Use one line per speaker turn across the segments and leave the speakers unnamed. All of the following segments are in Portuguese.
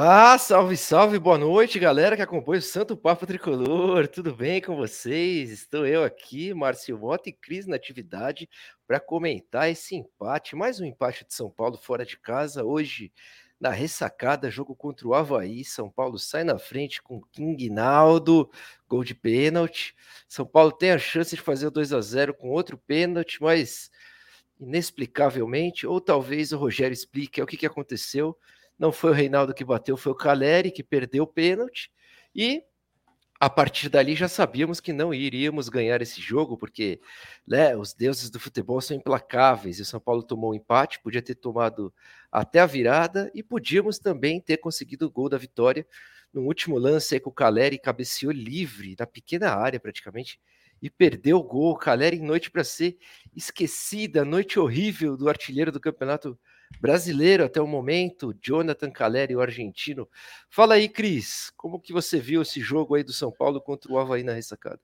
Ah, salve, salve, boa noite, galera que acompanha o Santo Papo Tricolor. Tudo bem com vocês? Estou eu aqui, Márcio Mota e Cris na atividade para comentar esse empate, mais um empate de São Paulo fora de casa. Hoje, na ressacada, jogo contra o Havaí. São Paulo sai na frente com King Naldo, gol de pênalti. São Paulo tem a chance de fazer o 2 a 0 com outro pênalti, mas inexplicavelmente, ou talvez o Rogério explique é o que, que aconteceu não foi o Reinaldo que bateu, foi o Caleri que perdeu o pênalti. E a partir dali já sabíamos que não iríamos ganhar esse jogo, porque né, os deuses do futebol são implacáveis. E o São Paulo tomou um empate, podia ter tomado até a virada e podíamos também ter conseguido o gol da vitória no último lance aí com o Caleri cabeceou livre, na pequena área praticamente, e perdeu o gol. Caleri em noite para ser esquecida, noite horrível do artilheiro do campeonato brasileiro até o momento, Jonathan Caleri, o argentino. Fala aí, Cris, como que você viu esse jogo aí do São Paulo contra o Havaí na ressacada?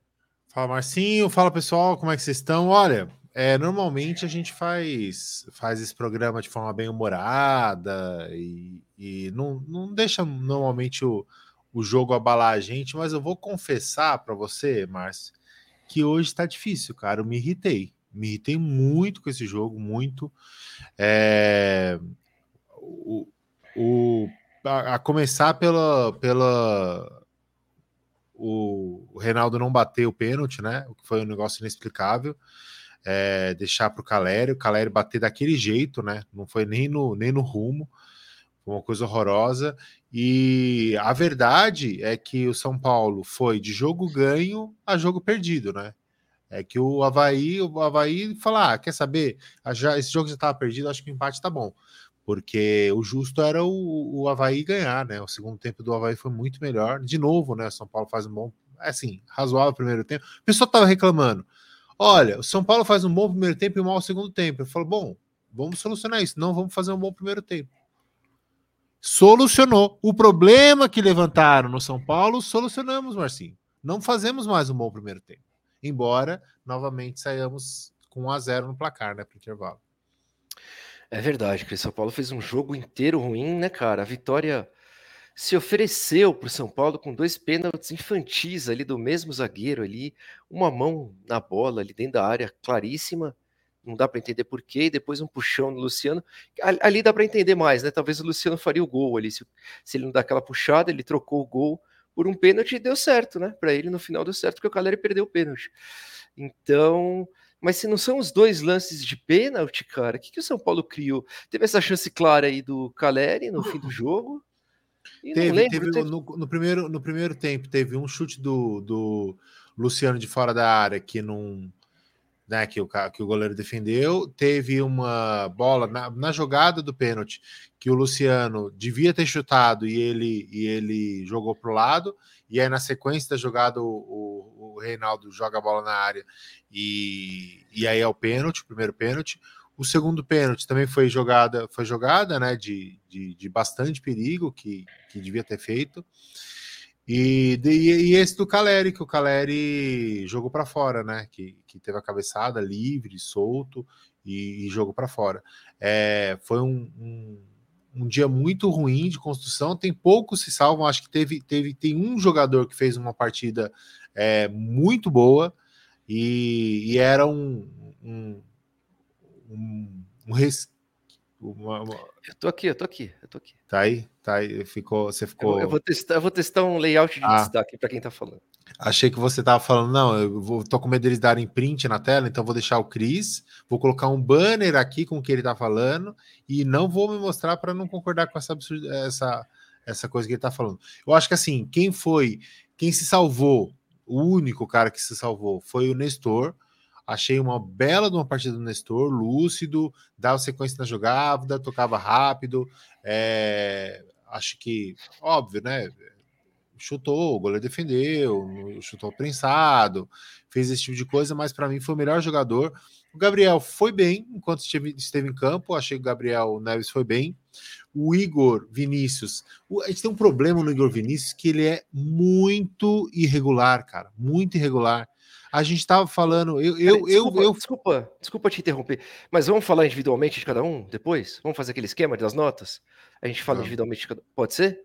Fala, Marcinho. Fala, pessoal. Como é que vocês estão? Olha, é, normalmente a gente faz, faz esse programa de forma bem humorada e, e não, não deixa normalmente o, o jogo abalar a gente, mas eu vou confessar para você, Márcio, que hoje está difícil, cara. Eu me irritei. Me irritei muito com esse jogo, muito. É, o, o, a, a, começar pela, pela o, o Reinaldo não bater o pênalti, né? O que foi um negócio inexplicável. É, deixar para o Caleri, o Caleri bater daquele jeito, né? Não foi nem no, nem no rumo, foi uma coisa horrorosa. E a verdade é que o São Paulo foi de jogo ganho a jogo perdido, né? É que o Havaí, o Havaí fala: ah, quer saber? Ah, já, esse jogo já estava perdido, acho que o empate tá bom. Porque o justo era o, o Havaí ganhar, né? O segundo tempo do Havaí foi muito melhor. De novo, né? São Paulo faz um bom, assim, razoável primeiro tempo. O pessoal tava reclamando. Olha, o São Paulo faz um bom primeiro tempo e um mau segundo tempo. Eu falo, bom, vamos solucionar isso. Não vamos fazer um bom primeiro tempo. Solucionou. O problema que levantaram no São Paulo, solucionamos, Marcinho. Não fazemos mais um bom primeiro tempo embora novamente saiamos com 1 a 0 no placar, né, para o intervalo.
É verdade, que o São Paulo fez um jogo inteiro ruim, né, cara? A vitória se ofereceu para o São Paulo com dois pênaltis infantis ali do mesmo zagueiro ali, uma mão na bola ali dentro da área, claríssima. Não dá para entender por quê, e depois um puxão no Luciano. Ali dá para entender mais, né? Talvez o Luciano faria o gol ali. Se, se ele não dá aquela puxada, ele trocou o gol por um pênalti deu certo, né? Para ele no final deu certo porque o Caleri perdeu o pênalti. Então, mas se não são os dois lances de pênalti, cara, o que, que o São Paulo criou? Teve essa chance clara aí do Caleri no fim do jogo?
teve, lembro, teve, teve... No, no, primeiro, no primeiro tempo, teve um chute do, do Luciano de fora da área que não né, que, o, que o goleiro defendeu. Teve uma bola na, na jogada do pênalti que o Luciano devia ter chutado e ele, e ele jogou para o lado. E aí, na sequência da jogada, o, o, o, Reinaldo joga a bola na área e, e aí é o pênalti, o primeiro pênalti. O segundo pênalti também foi jogada, foi jogada, né? De, de, de bastante perigo que, que devia ter feito. E, de, e esse do Caleri, que o Caleri jogou para fora, né? Que, que teve a cabeçada livre, solto e, e jogou para fora. É, foi um, um, um, dia muito ruim de construção. Tem poucos se salvam. Acho que teve, teve tem um jogador que fez uma partida é, muito boa e, e era um, um, um, um res,
uma, uma... Eu tô aqui, eu tô aqui, eu tô aqui.
Tá aí? Tá aí, ficou, você ficou.
Eu, eu vou testar, eu vou testar um layout de ah. destaque para quem tá falando.
Achei que você tava falando, não, eu vou, tô com medo deles darem print na tela, então vou deixar o Cris, vou colocar um banner aqui com o que ele tá falando e não vou me mostrar para não concordar com essa, essa essa coisa que ele tá falando. Eu acho que assim, quem foi, quem se salvou, o único cara que se salvou foi o Nestor, Achei uma bela de uma partida do Nestor, lúcido, dava sequência na jogada, tocava rápido. É, acho que, óbvio, né? Chutou, o goleiro defendeu, chutou prensado, fez esse tipo de coisa, mas para mim foi o melhor jogador. O Gabriel foi bem enquanto esteve, esteve em campo, achei que o Gabriel Neves foi bem. O Igor Vinícius, a gente tem um problema no Igor Vinícius que ele é muito irregular, cara, muito irregular. A gente estava falando. Eu, eu,
desculpa,
eu, eu,
desculpa, desculpa te interromper, mas vamos falar individualmente de cada um depois? Vamos fazer aquele esquema das notas? A gente fala individualmente de cada Pode ser?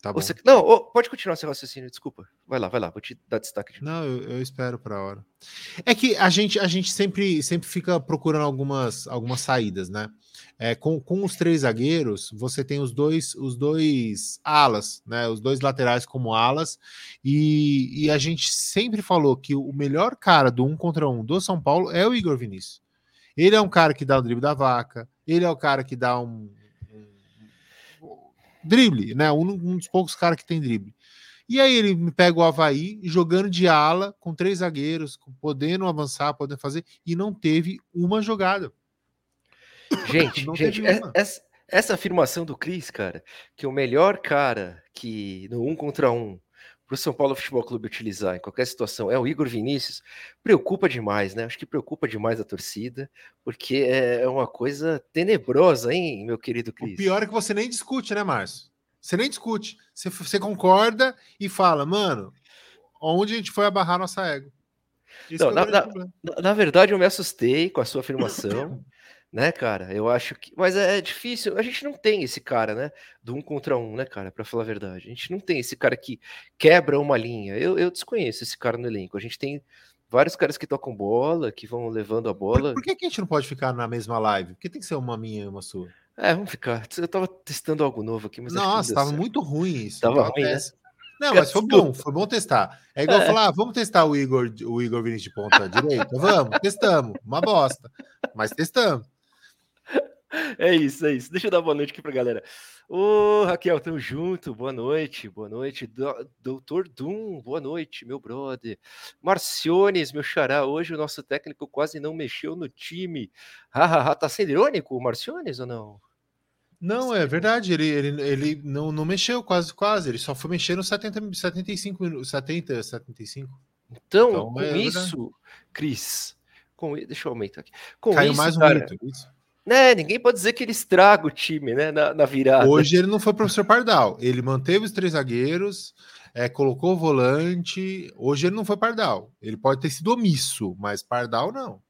Tá bom. Você... Não, oh, pode continuar seu raciocínio, desculpa. Vai lá, vai lá, vou te dar destaque. De
Não, eu, eu espero para a hora. É que a gente, a gente sempre, sempre fica procurando algumas, algumas saídas, né? É, com, com os três zagueiros, você tem os dois, os dois alas, né? Os dois laterais como alas, e, e a gente sempre falou que o melhor cara do um contra um do São Paulo é o Igor Vinícius. Ele é um cara que dá o drible da vaca, ele é o cara que dá um, drible, né? Um, um dos poucos caras que tem drible. E aí ele me pega o Havaí jogando de ala, com três zagueiros, podendo avançar, podendo fazer, e não teve uma jogada.
Gente, gente essa, essa afirmação do Cris, cara, que o melhor cara que no um contra um para o São Paulo Futebol Clube utilizar em qualquer situação é o Igor Vinícius, preocupa demais, né? Acho que preocupa demais a torcida, porque é, é uma coisa tenebrosa, hein, meu querido Cris?
O pior é que você nem discute, né, Márcio? Você nem discute. Você, você concorda e fala, mano, onde a gente foi abarrar nossa égua?
Não, é na, na, na, verdade, eu me assustei com a sua afirmação. né, cara? Eu acho que. Mas é, é, difícil. A gente não tem esse cara, né? Do um contra um, né, cara? Para falar a verdade. A gente não tem esse cara que quebra uma linha. Eu, eu desconheço esse cara no elenco. A gente tem vários caras que tocam bola, que vão levando a bola.
Por, por que, que a gente não pode ficar na mesma live? Porque tem que ser uma minha e uma sua.
É, vamos ficar. Eu tava testando algo novo aqui, mas.
Nossa, tava certo. muito ruim isso.
Tava ruim, né?
Não, mas foi bom, foi bom testar. É igual é. falar, ah, vamos testar o Igor, o Igor Vinícius de ponta direita? Vamos, testamos. Uma bosta. Mas testamos.
É isso, é isso. Deixa eu dar boa noite aqui pra galera. Ô, Raquel, tamo junto. Boa noite, boa noite. Do, Doutor Doom, boa noite, meu brother. Marciones, meu xará. Hoje o nosso técnico quase não mexeu no time. Hahaha, tá sendo irônico o Marciones ou não?
Não, é verdade. Ele, ele, ele não, não mexeu quase, quase. Ele só foi mexer nos 70, 75 minutos. 70, 75.
Então, então com é isso. Cris. Com, deixa eu aumentar aqui. Com
Caiu
isso,
mais um cara, minuto. Isso
né, ninguém pode dizer que ele estraga o time, né, na, na virada.
Hoje ele não foi professor Pardal, ele manteve os três zagueiros, é, colocou o volante. Hoje ele não foi Pardal. Ele pode ter sido omisso, mas Pardal não.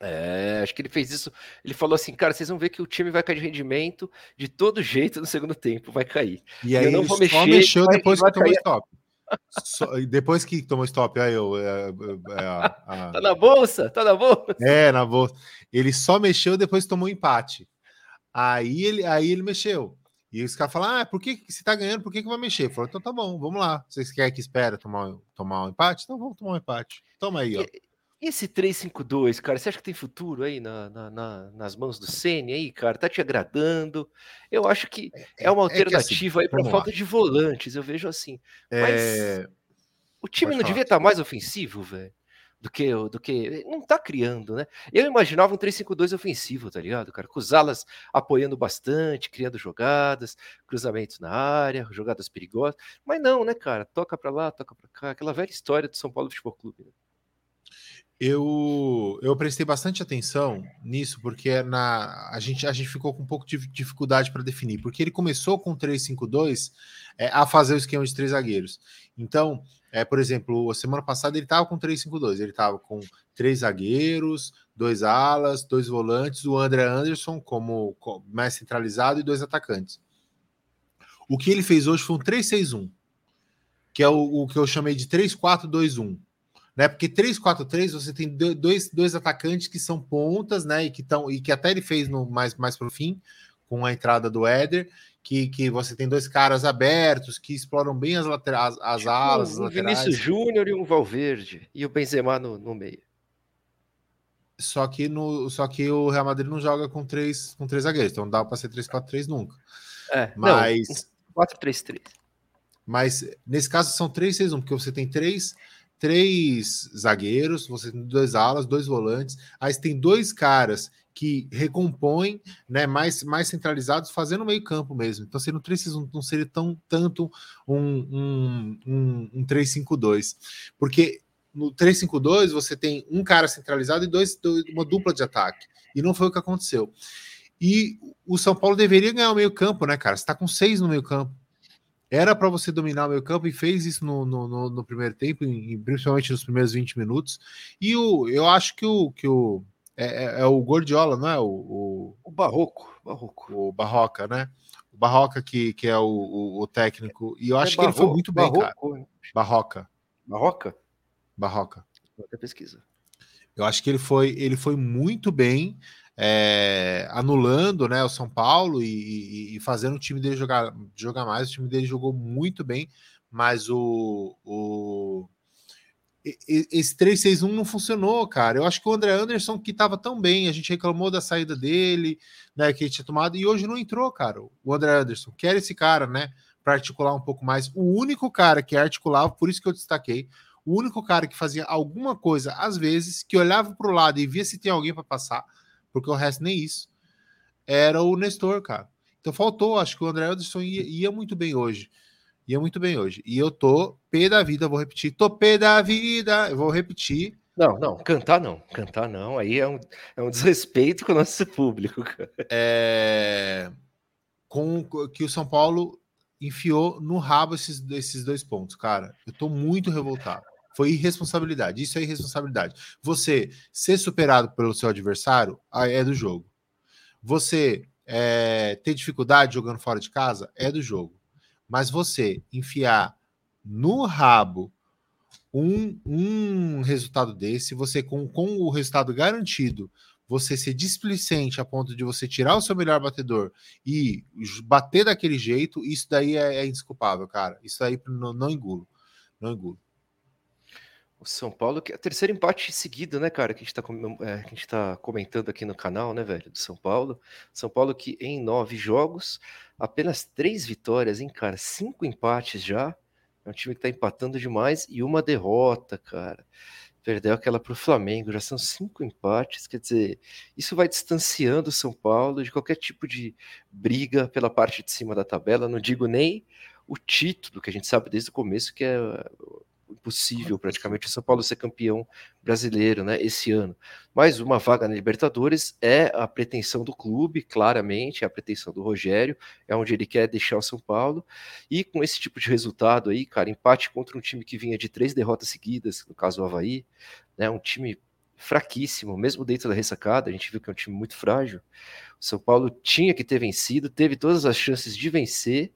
É, acho que ele fez isso. Ele falou assim, cara, vocês vão ver que o time vai cair de rendimento de todo jeito no segundo tempo, vai cair.
E aí eu não vou mexer, mexeu vai, depois vai que tomou stop. So, depois que tomou stop, aí eu. É,
é, é, a, a... Tá na bolsa? Tá na bolsa?
É, na bolsa. Ele só mexeu depois que tomou empate. Aí ele, aí ele mexeu. E os caras falaram: Ah, por que você tá ganhando? Por que, que vai mexer? Falou: Então tá bom, vamos lá. Vocês querem que espera tomar, tomar um empate? Então vamos tomar um empate. Toma aí, ó. E,
esse 352, cara, você acha que tem futuro aí na, na, na, nas mãos do Ceni aí, cara? Tá te agradando? Eu acho que é, é uma alternativa é, é assim, aí para falta de volantes, eu vejo assim. Mas é... o time Pode não falar. devia estar tá mais ofensivo, velho? Do que, do que. Não tá criando, né? Eu imaginava um 3-5-2 ofensivo, tá ligado, cara? Com os alas apoiando bastante, criando jogadas, cruzamentos na área, jogadas perigosas. Mas não, né, cara? Toca para lá, toca para cá. Aquela velha história do São Paulo Futebol Clube. Né?
Eu, eu prestei bastante atenção nisso, porque na, a, gente, a gente ficou com um pouco de dificuldade para definir, porque ele começou com 3-5-2 é, a fazer o esquema de três zagueiros. Então, é, por exemplo, a semana passada ele estava com 3-5-2, ele estava com três zagueiros, dois alas, dois volantes, o André Anderson como, como mais centralizado e dois atacantes. O que ele fez hoje foi um 3-6-1, que é o, o que eu chamei de 3-4-2-1 né? Porque 3-4-3 você tem dois, dois atacantes que são pontas, né? E que estão e que até ele fez no mais mais pro fim com a entrada do Éder, que, que você tem dois caras abertos que exploram bem as laterais, as tipo, alas,
um Vinícius Júnior e um Valverde e o Benzema no, no meio.
Só que no só que o Real Madrid não joga com três com três zagueiros, então não dá para ser 3-4-3 nunca.
É, mas 4-3-3.
Mas nesse caso são 3-6-1, porque você tem três três zagueiros, você tem dois alas, dois volantes, aí você tem dois caras que recompõem, né, mais, mais centralizados, fazendo meio campo mesmo. Então, seria um 3 não seria tão tanto um, um, um, um 3-5-2. Porque no 3-5-2 você tem um cara centralizado e dois, dois, uma dupla de ataque. E não foi o que aconteceu. E o São Paulo deveria ganhar o meio campo, né, cara? Você está com seis no meio campo. Era para você dominar o meio campo e fez isso no, no, no primeiro tempo, em, principalmente nos primeiros 20 minutos. E o, eu acho que o, que o é, é, é o Gordiola, não é? O, o,
o Barroco, Barroco.
O Barroca, né? O Barroca, que, que é o, o, o técnico. E eu acho é que ele foi muito bem, Barroco, cara. Barroca.
Barroca?
Barroca.
Até pesquisa.
Eu acho que ele foi, ele foi muito bem é, anulando né, o São Paulo e, e, fazendo o time dele jogar, jogar mais. O time dele jogou muito bem, mas o, o esse 3-6-1 não funcionou, cara. Eu acho que o André Anderson, que estava tão bem, a gente reclamou da saída dele, né? Que ele tinha tomado, e hoje não entrou, cara. O André Anderson, que era esse cara, né? Para articular um pouco mais. O único cara que articulava, por isso que eu destaquei, o único cara que fazia alguma coisa, às vezes, que olhava para o lado e via se tem alguém para passar, porque o resto nem isso, era o Nestor, cara. Então faltou, acho que o André Anderson ia, ia muito bem hoje. Ia muito bem hoje. E eu tô pé da vida, vou repetir. Tô pé da vida, eu vou repetir.
Não, não, cantar não. Cantar não. Aí é um, é um desrespeito com o nosso público.
É... Com que o São Paulo enfiou no rabo esses, esses dois pontos, cara. Eu tô muito revoltado. Foi irresponsabilidade. Isso é irresponsabilidade. Você ser superado pelo seu adversário é do jogo. Você é, ter dificuldade jogando fora de casa é do jogo. Mas você enfiar no rabo um, um resultado desse, você com, com o resultado garantido, você ser displicente a ponto de você tirar o seu melhor batedor e bater daquele jeito, isso daí é, é indesculpável, cara. Isso daí não, não engulo. Não engulo.
O São Paulo, que é o terceiro empate seguido, né, cara, que a gente, tá, é, que a gente tá comentando aqui no canal, né, velho, do São Paulo. São Paulo que em nove jogos, apenas três vitórias, hein, cara, cinco empates já. É um time que tá empatando demais e uma derrota, cara. Perdeu aquela pro Flamengo, já são cinco empates, quer dizer, isso vai distanciando o São Paulo de qualquer tipo de briga pela parte de cima da tabela. Não digo nem o título, que a gente sabe desde o começo que é impossível praticamente o São Paulo ser campeão brasileiro, né, esse ano. Mas uma vaga na Libertadores é a pretensão do clube, claramente, é a pretensão do Rogério, é onde ele quer deixar o São Paulo. E com esse tipo de resultado aí, cara, empate contra um time que vinha de três derrotas seguidas, no caso do Havaí, né, um time fraquíssimo, mesmo dentro da ressacada, a gente viu que é um time muito frágil. O São Paulo tinha que ter vencido, teve todas as chances de vencer,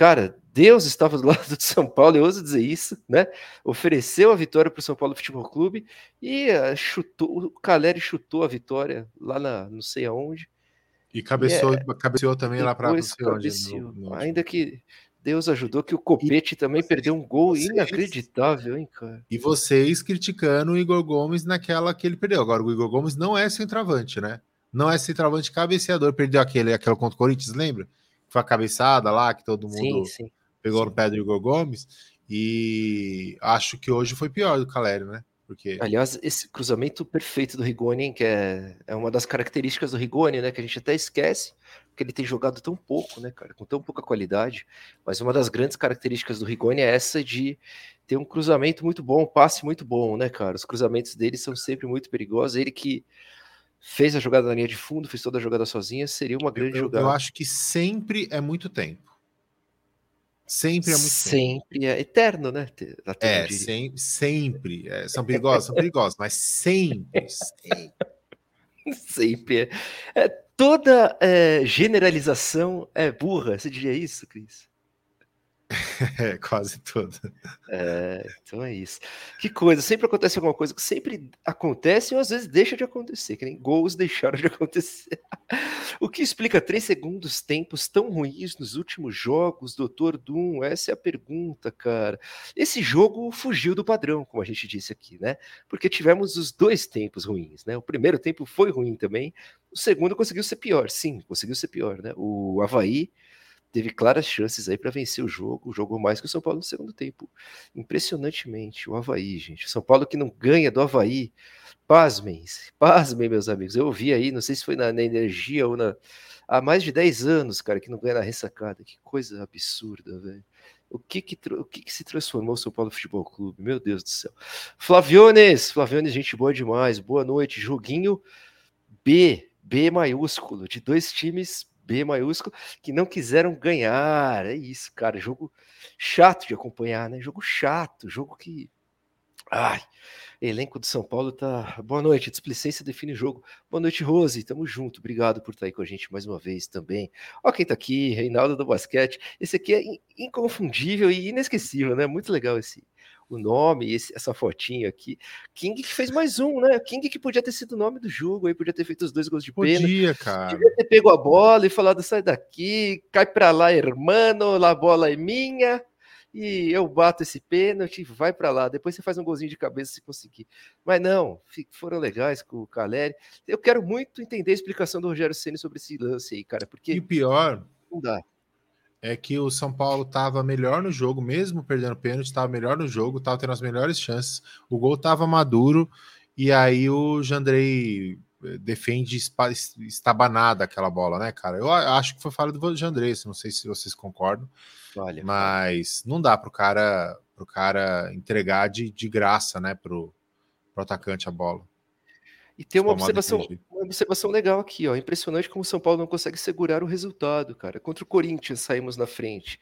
cara, Deus estava do lado do São Paulo, eu ouso dizer isso, né? Ofereceu a vitória para o São Paulo Futebol Clube e uh, chutou, o Caleri chutou a vitória lá na não sei aonde.
E cabeceou, é, cabeceou também lá para
cabeceou, no, no... Ainda que Deus ajudou que o Copete e também perdeu um gol vocês, inacreditável, hein, cara?
E vocês criticando o Igor Gomes naquela que ele perdeu. Agora, o Igor Gomes não é centroavante, né? Não é centroavante cabeceador. Perdeu aquele, aquela contra o Corinthians, lembra? Foi a cabeçada lá, que todo mundo sim, sim, pegou sim. no pé do Igor Gomes. E acho que hoje foi pior do Calério, né? Porque...
Aliás, esse cruzamento perfeito do Rigoni, que é, é uma das características do Rigoni, né? Que a gente até esquece, porque ele tem jogado tão pouco, né, cara? Com tão pouca qualidade. Mas uma das grandes características do Rigoni é essa de ter um cruzamento muito bom, um passe muito bom, né, cara? Os cruzamentos dele são sempre muito perigosos. Ele que fez a jogada na linha de fundo, fez toda a jogada sozinha, seria uma grande
eu,
jogada.
Eu acho que sempre é muito tempo. Sempre é muito
sempre tempo. é eterno, né?
Até é, sem, sempre. É, são perigosos, são perigosos, mas sempre, sempre.
sempre é. é toda é, generalização é burra. Você diria isso, Cris?
É, quase tudo.
É, então é isso. Que coisa, sempre acontece alguma coisa que sempre acontece ou às vezes deixa de acontecer, que nem gols deixaram de acontecer. O que explica três segundos tempos tão ruins nos últimos jogos, Doutor Doom? Essa é a pergunta, cara. Esse jogo fugiu do padrão, como a gente disse aqui, né? Porque tivemos os dois tempos ruins, né? O primeiro tempo foi ruim também, o segundo conseguiu ser pior, sim, conseguiu ser pior, né? O Havaí teve claras chances aí para vencer o jogo, jogou mais que o São Paulo no segundo tempo. Impressionantemente, o Havaí, gente. O São Paulo que não ganha do Havaí. Pasmem, pasmem, meus amigos. Eu ouvi aí, não sei se foi na, na energia ou na. Há mais de 10 anos, cara, que não ganha na ressacada. Que coisa absurda, velho. O que que, o que que se transformou o São Paulo Futebol Clube? Meu Deus do céu. Flaviones, Flaviones, gente boa demais. Boa noite. Joguinho B, B maiúsculo, de dois times B maiúsculo, que não quiseram ganhar. É isso, cara. Jogo chato de acompanhar, né? Jogo chato, jogo que Ai, elenco do São Paulo tá. Boa noite, displicência define jogo. Boa noite, Rose, tamo junto. Obrigado por estar aí com a gente mais uma vez também. Ó, quem tá aqui, Reinaldo do Basquete. Esse aqui é inconfundível e inesquecível, né? Muito legal esse o nome, esse, essa fotinha aqui. King que fez mais um, né? King que podia ter sido o nome do jogo, aí podia ter feito os dois gols de
pena. Podia, cara.
Podia ter pego a bola e falado, sai daqui, cai pra lá, hermano, a bola é minha e eu bato esse pênalti, vai para lá. Depois você faz um golzinho de cabeça se conseguir. Mas não, foram legais com o Caleri. Eu quero muito entender a explicação do Rogério Ceni sobre esse lance aí, cara, porque.
E pior. Não dá. É que o São Paulo estava melhor no jogo, mesmo perdendo pênalti, estava melhor no jogo, estava tendo as melhores chances. O gol estava maduro e aí o Jandrei eh, defende estabanada aquela bola, né, cara? Eu acho que foi falha do Jandrei, não sei se vocês concordam. Olha, mas não dá pro cara pro cara entregar de, de graça, né, pro, pro atacante a bola.
E tem uma observação, uma observação legal aqui, ó. Impressionante como o São Paulo não consegue segurar o resultado, cara. Contra o Corinthians saímos na frente.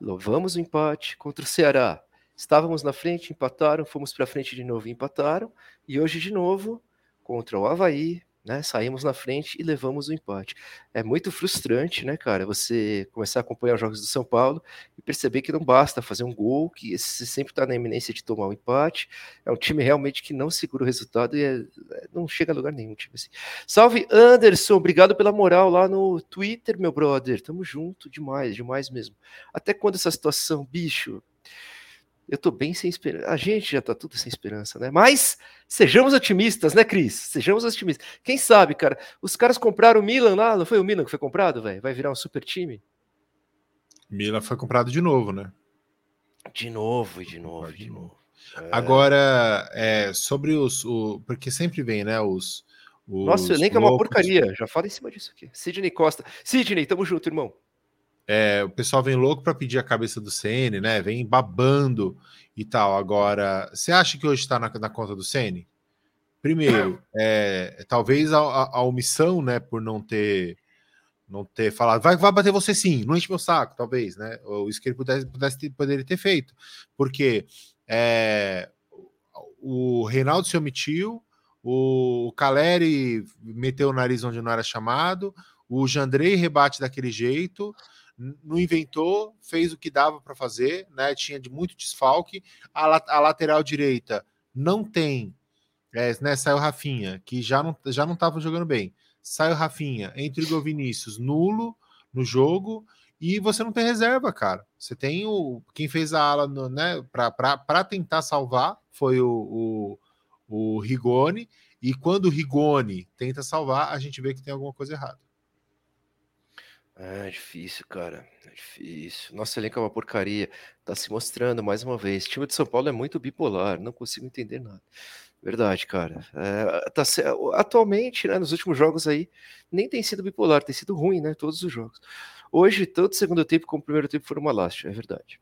Louvamos o empate contra o Ceará. Estávamos na frente, empataram, fomos para frente de novo e empataram. E hoje de novo contra o Havaí, né? Saímos na frente e levamos o empate. É muito frustrante, né, cara? Você começar a acompanhar os jogos do São Paulo e perceber que não basta fazer um gol, que você sempre está na iminência de tomar um empate. É um time realmente que não segura o resultado e é, é, não chega a lugar nenhum. Time assim. Salve Anderson, obrigado pela moral lá no Twitter, meu brother. Tamo junto demais, demais mesmo. Até quando essa situação, bicho? Eu tô bem sem esperança. A gente já tá tudo sem esperança, né? Mas sejamos otimistas, né, Cris? Sejamos otimistas. Quem sabe, cara? Os caras compraram o Milan lá, não foi o Milan que foi comprado, velho? Vai virar um super time?
Milan foi comprado de novo, né?
De novo, de novo, de novo.
É... Agora, é, sobre os. O, porque sempre vem, né? Os.
os Nossa, o elenco é uma porcaria. Já fala em cima disso aqui. Sidney Costa. Sidney, tamo junto, irmão.
É, o pessoal vem louco para pedir a cabeça do Ceni, né? Vem babando e tal. Agora, você acha que hoje está na, na, conta do Ceni? Primeiro, é, talvez a, a, omissão, né, por não ter não ter falado, vai, vai bater você sim, não enche meu saco, talvez, né? Ou isso que ele pudesse, pudesse ter, poderia ter feito, porque é, o Reinaldo se omitiu, o Caleri meteu o nariz onde não era chamado, o Jandrei rebate daquele jeito, não inventou, fez o que dava para fazer, né? Tinha de muito desfalque. A, a lateral direita não tem, é, né? Saiu Rafinha, que já não já não estava jogando bem. Saiu Rafinha, entre o Vinícius, nulo no jogo. E você não tem reserva, cara. Você tem o. Quem fez a ala, no, né? Para tentar salvar foi o, o, o Rigoni. E quando o Rigoni tenta salvar, a gente vê que tem alguma coisa errada.
É difícil, cara. É difícil. Nosso elenco é uma porcaria. Tá se mostrando mais uma vez. O time de São Paulo é muito bipolar. Não consigo entender nada. Verdade, cara. É, tá, atualmente, né, nos últimos jogos aí, nem tem sido bipolar, tem sido ruim, né? Todos os jogos. Hoje, tanto o segundo tempo como o primeiro tempo foram uma lástima, é verdade.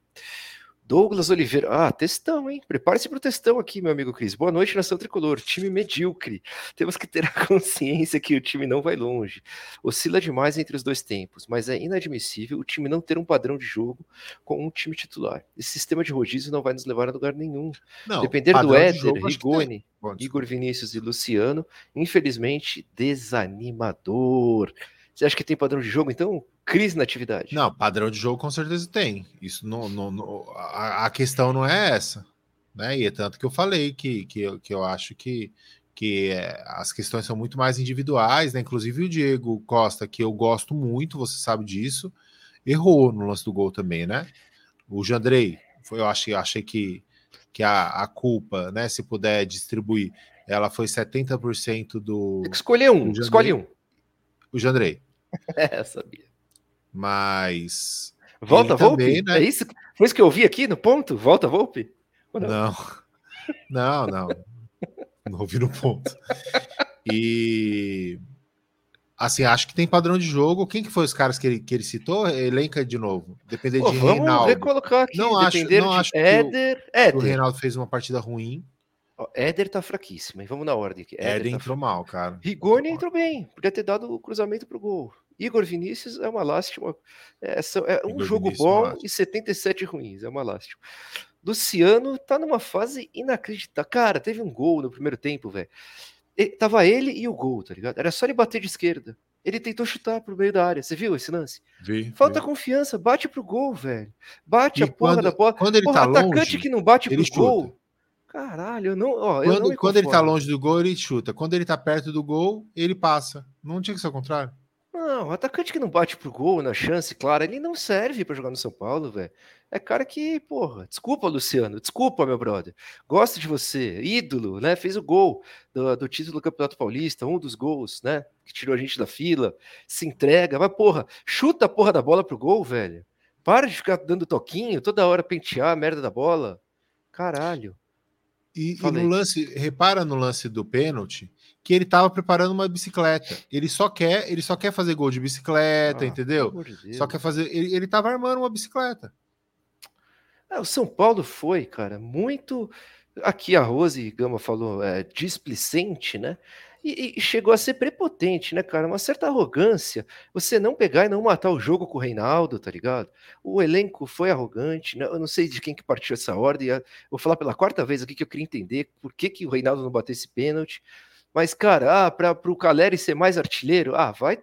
Douglas Oliveira. Ah, testão, hein? Prepare-se para o testão aqui, meu amigo Cris. Boa noite, nação tricolor. Time medíocre. Temos que ter a consciência que o time não vai longe. Oscila demais entre os dois tempos, mas é inadmissível o time não ter um padrão de jogo com um time titular. Esse sistema de rodízio não vai nos levar a lugar nenhum. Não, Depender do Éder, Rigoni, Igor Vinícius e Luciano, infelizmente, desanimador. Você acha que tem padrão de jogo, então? Crise na atividade.
Não, padrão de jogo com certeza tem. Isso não, não, não a, a, questão não é essa. Né? E é tanto que eu falei que, que, eu, que eu acho que, que é, as questões são muito mais individuais, né? Inclusive o Diego Costa, que eu gosto muito, você sabe disso, errou no lance do gol também, né? O Jandrei, foi, eu achei, eu achei que, que a, a culpa, né? Se puder distribuir, ela foi 70% do.
Tem que escolher um, escolhe um.
O Jandrei.
é, sabia.
Mas.
Volta, Volpe? Né? É isso? Foi isso que eu ouvi aqui no ponto? Volta, Volpe?
Não? não, não. Não, ouvi no ponto. E. Assim, acho que tem padrão de jogo. Quem que foi os caras que ele, que ele citou? Elenca de novo. Depender Pô, de vamos Reinaldo. Vamos
colocar aqui.
Não acho, não
acho Éder, que o, Éder.
o Reinaldo fez uma partida ruim.
Éder tá fraquíssimo, Vamos na ordem aqui.
Éder, Éder tá entrou mal, cara.
Rigoni entrou bem. Podia ter dado o cruzamento pro gol. Igor Vinícius é uma lástima. É, é um Igor jogo Vinícius, bom e 77 ruins. É uma lástima. Luciano tá numa fase inacreditável. Cara, teve um gol no primeiro tempo, velho. Tava ele e o gol, tá ligado? Era só ele bater de esquerda. Ele tentou chutar pro meio da área. Você viu esse lance?
Vi,
Falta
vi.
confiança, bate pro gol, velho. Bate
E
a porra
quando-
da bola.
quando ele
Porra,
tá
atacante
longe,
que não bate pro gol. Caralho, eu não, ó, eu não
Quando,
me
quando ele tá longe do gol, ele chuta. Quando ele tá perto do gol, ele passa. Não tinha que ser o contrário?
Não, atacante que não bate pro gol na chance, claro, ele não serve pra jogar no São Paulo, velho. É cara que, porra, desculpa, Luciano, desculpa, meu brother. Gosto de você, ídolo, né? Fez o gol do, do título do Campeonato Paulista, um dos gols, né? Que tirou a gente da fila, se entrega, mas, porra, chuta a porra da bola pro gol, velho. Para de ficar dando toquinho, toda hora pentear a merda da bola. Caralho.
E, e no lance, repara no lance do pênalti, que ele tava preparando uma bicicleta. Ele só quer, ele só quer fazer gol de bicicleta,
Ah,
entendeu? Só quer fazer. Ele, ele tava armando uma bicicleta.
É, o São Paulo foi, cara, muito. Aqui a Rose Gama falou, é, displicente, né? E, e chegou a ser prepotente, né, cara? Uma certa arrogância. Você não pegar e não matar o jogo com o Reinaldo, tá ligado? O elenco foi arrogante, né? Eu não sei de quem que partiu essa ordem. Vou falar pela quarta vez aqui que eu queria entender por que, que o Reinaldo não bateu esse pênalti. Mas, cara, ah, para o Caleri ser mais artilheiro, ah, vai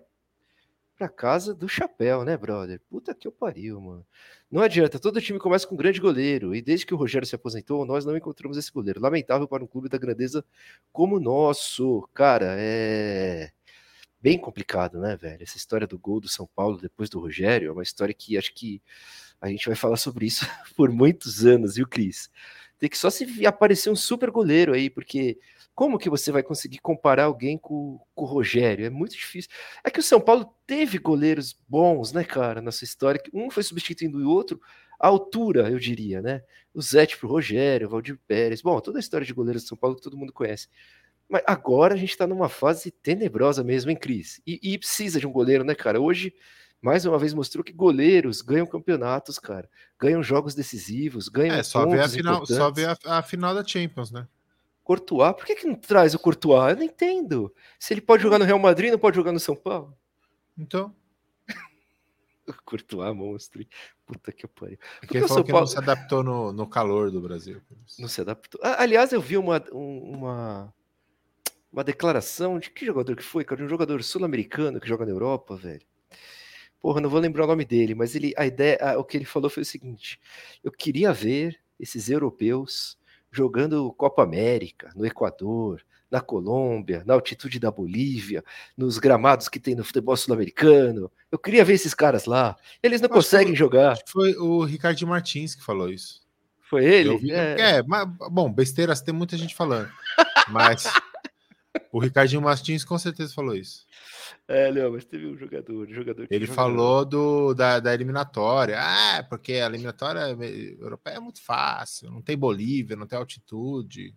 pra casa do chapéu, né, brother? Puta que eu pariu, mano. Não adianta, todo time começa com um grande goleiro, e desde que o Rogério se aposentou, nós não encontramos esse goleiro. Lamentável para um clube da grandeza como o nosso. Cara, é bem complicado, né, velho? Essa história do gol do São Paulo depois do Rogério é uma história que acho que a gente vai falar sobre isso por muitos anos, viu, Cris? Tem que só se aparecer um super goleiro aí, porque como que você vai conseguir comparar alguém com, com o Rogério? É muito difícil. É que o São Paulo teve goleiros bons, né, cara, na sua história. que Um foi substituindo o outro à altura, eu diria, né? O Zete pro Rogério, o Valdir Pérez. Bom, toda a história de goleiros do São Paulo que todo mundo conhece. Mas agora a gente tá numa fase tenebrosa mesmo, hein, Cris? E, e precisa de um goleiro, né, cara? Hoje, mais uma vez, mostrou que goleiros ganham campeonatos, cara. Ganham jogos decisivos, ganham
É, só ver a final, só ver a, a final da Champions, né?
Courtois, por que, que não traz o Courtois? Eu não entendo. Se ele pode jogar no Real Madrid, não pode jogar no São Paulo?
Então,
O Courtois, monstro. hein? Puta que pariu.
porque ele
o São
que
Paulo
não se adaptou no, no calor do Brasil.
não se adaptou. Aliás, eu vi uma, um- uma, uma declaração de que jogador que foi, cara? De um jogador sul-americano que joga na Europa, velho. Porra, não vou lembrar o nome dele, mas ele, a ideia, a- o que ele falou foi o seguinte: eu queria ver esses europeus jogando Copa América, no Equador, na Colômbia, na altitude da Bolívia, nos gramados que tem no futebol sul-americano. Eu queria ver esses caras lá. Eles não
Acho
conseguem
foi-
jogar.
Foi o Ricardo Martins que falou isso.
Foi ele?
Vi-
É.
é, mas, bom, besteiras tem muita gente falando. Mas o Ricardinho Martins com certeza falou isso.
É, não, mas teve um jogador, um jogador
Ele falou do, da, da eliminatória. Ah, porque a eliminatória europeia é muito fácil. Não tem Bolívia, não tem altitude.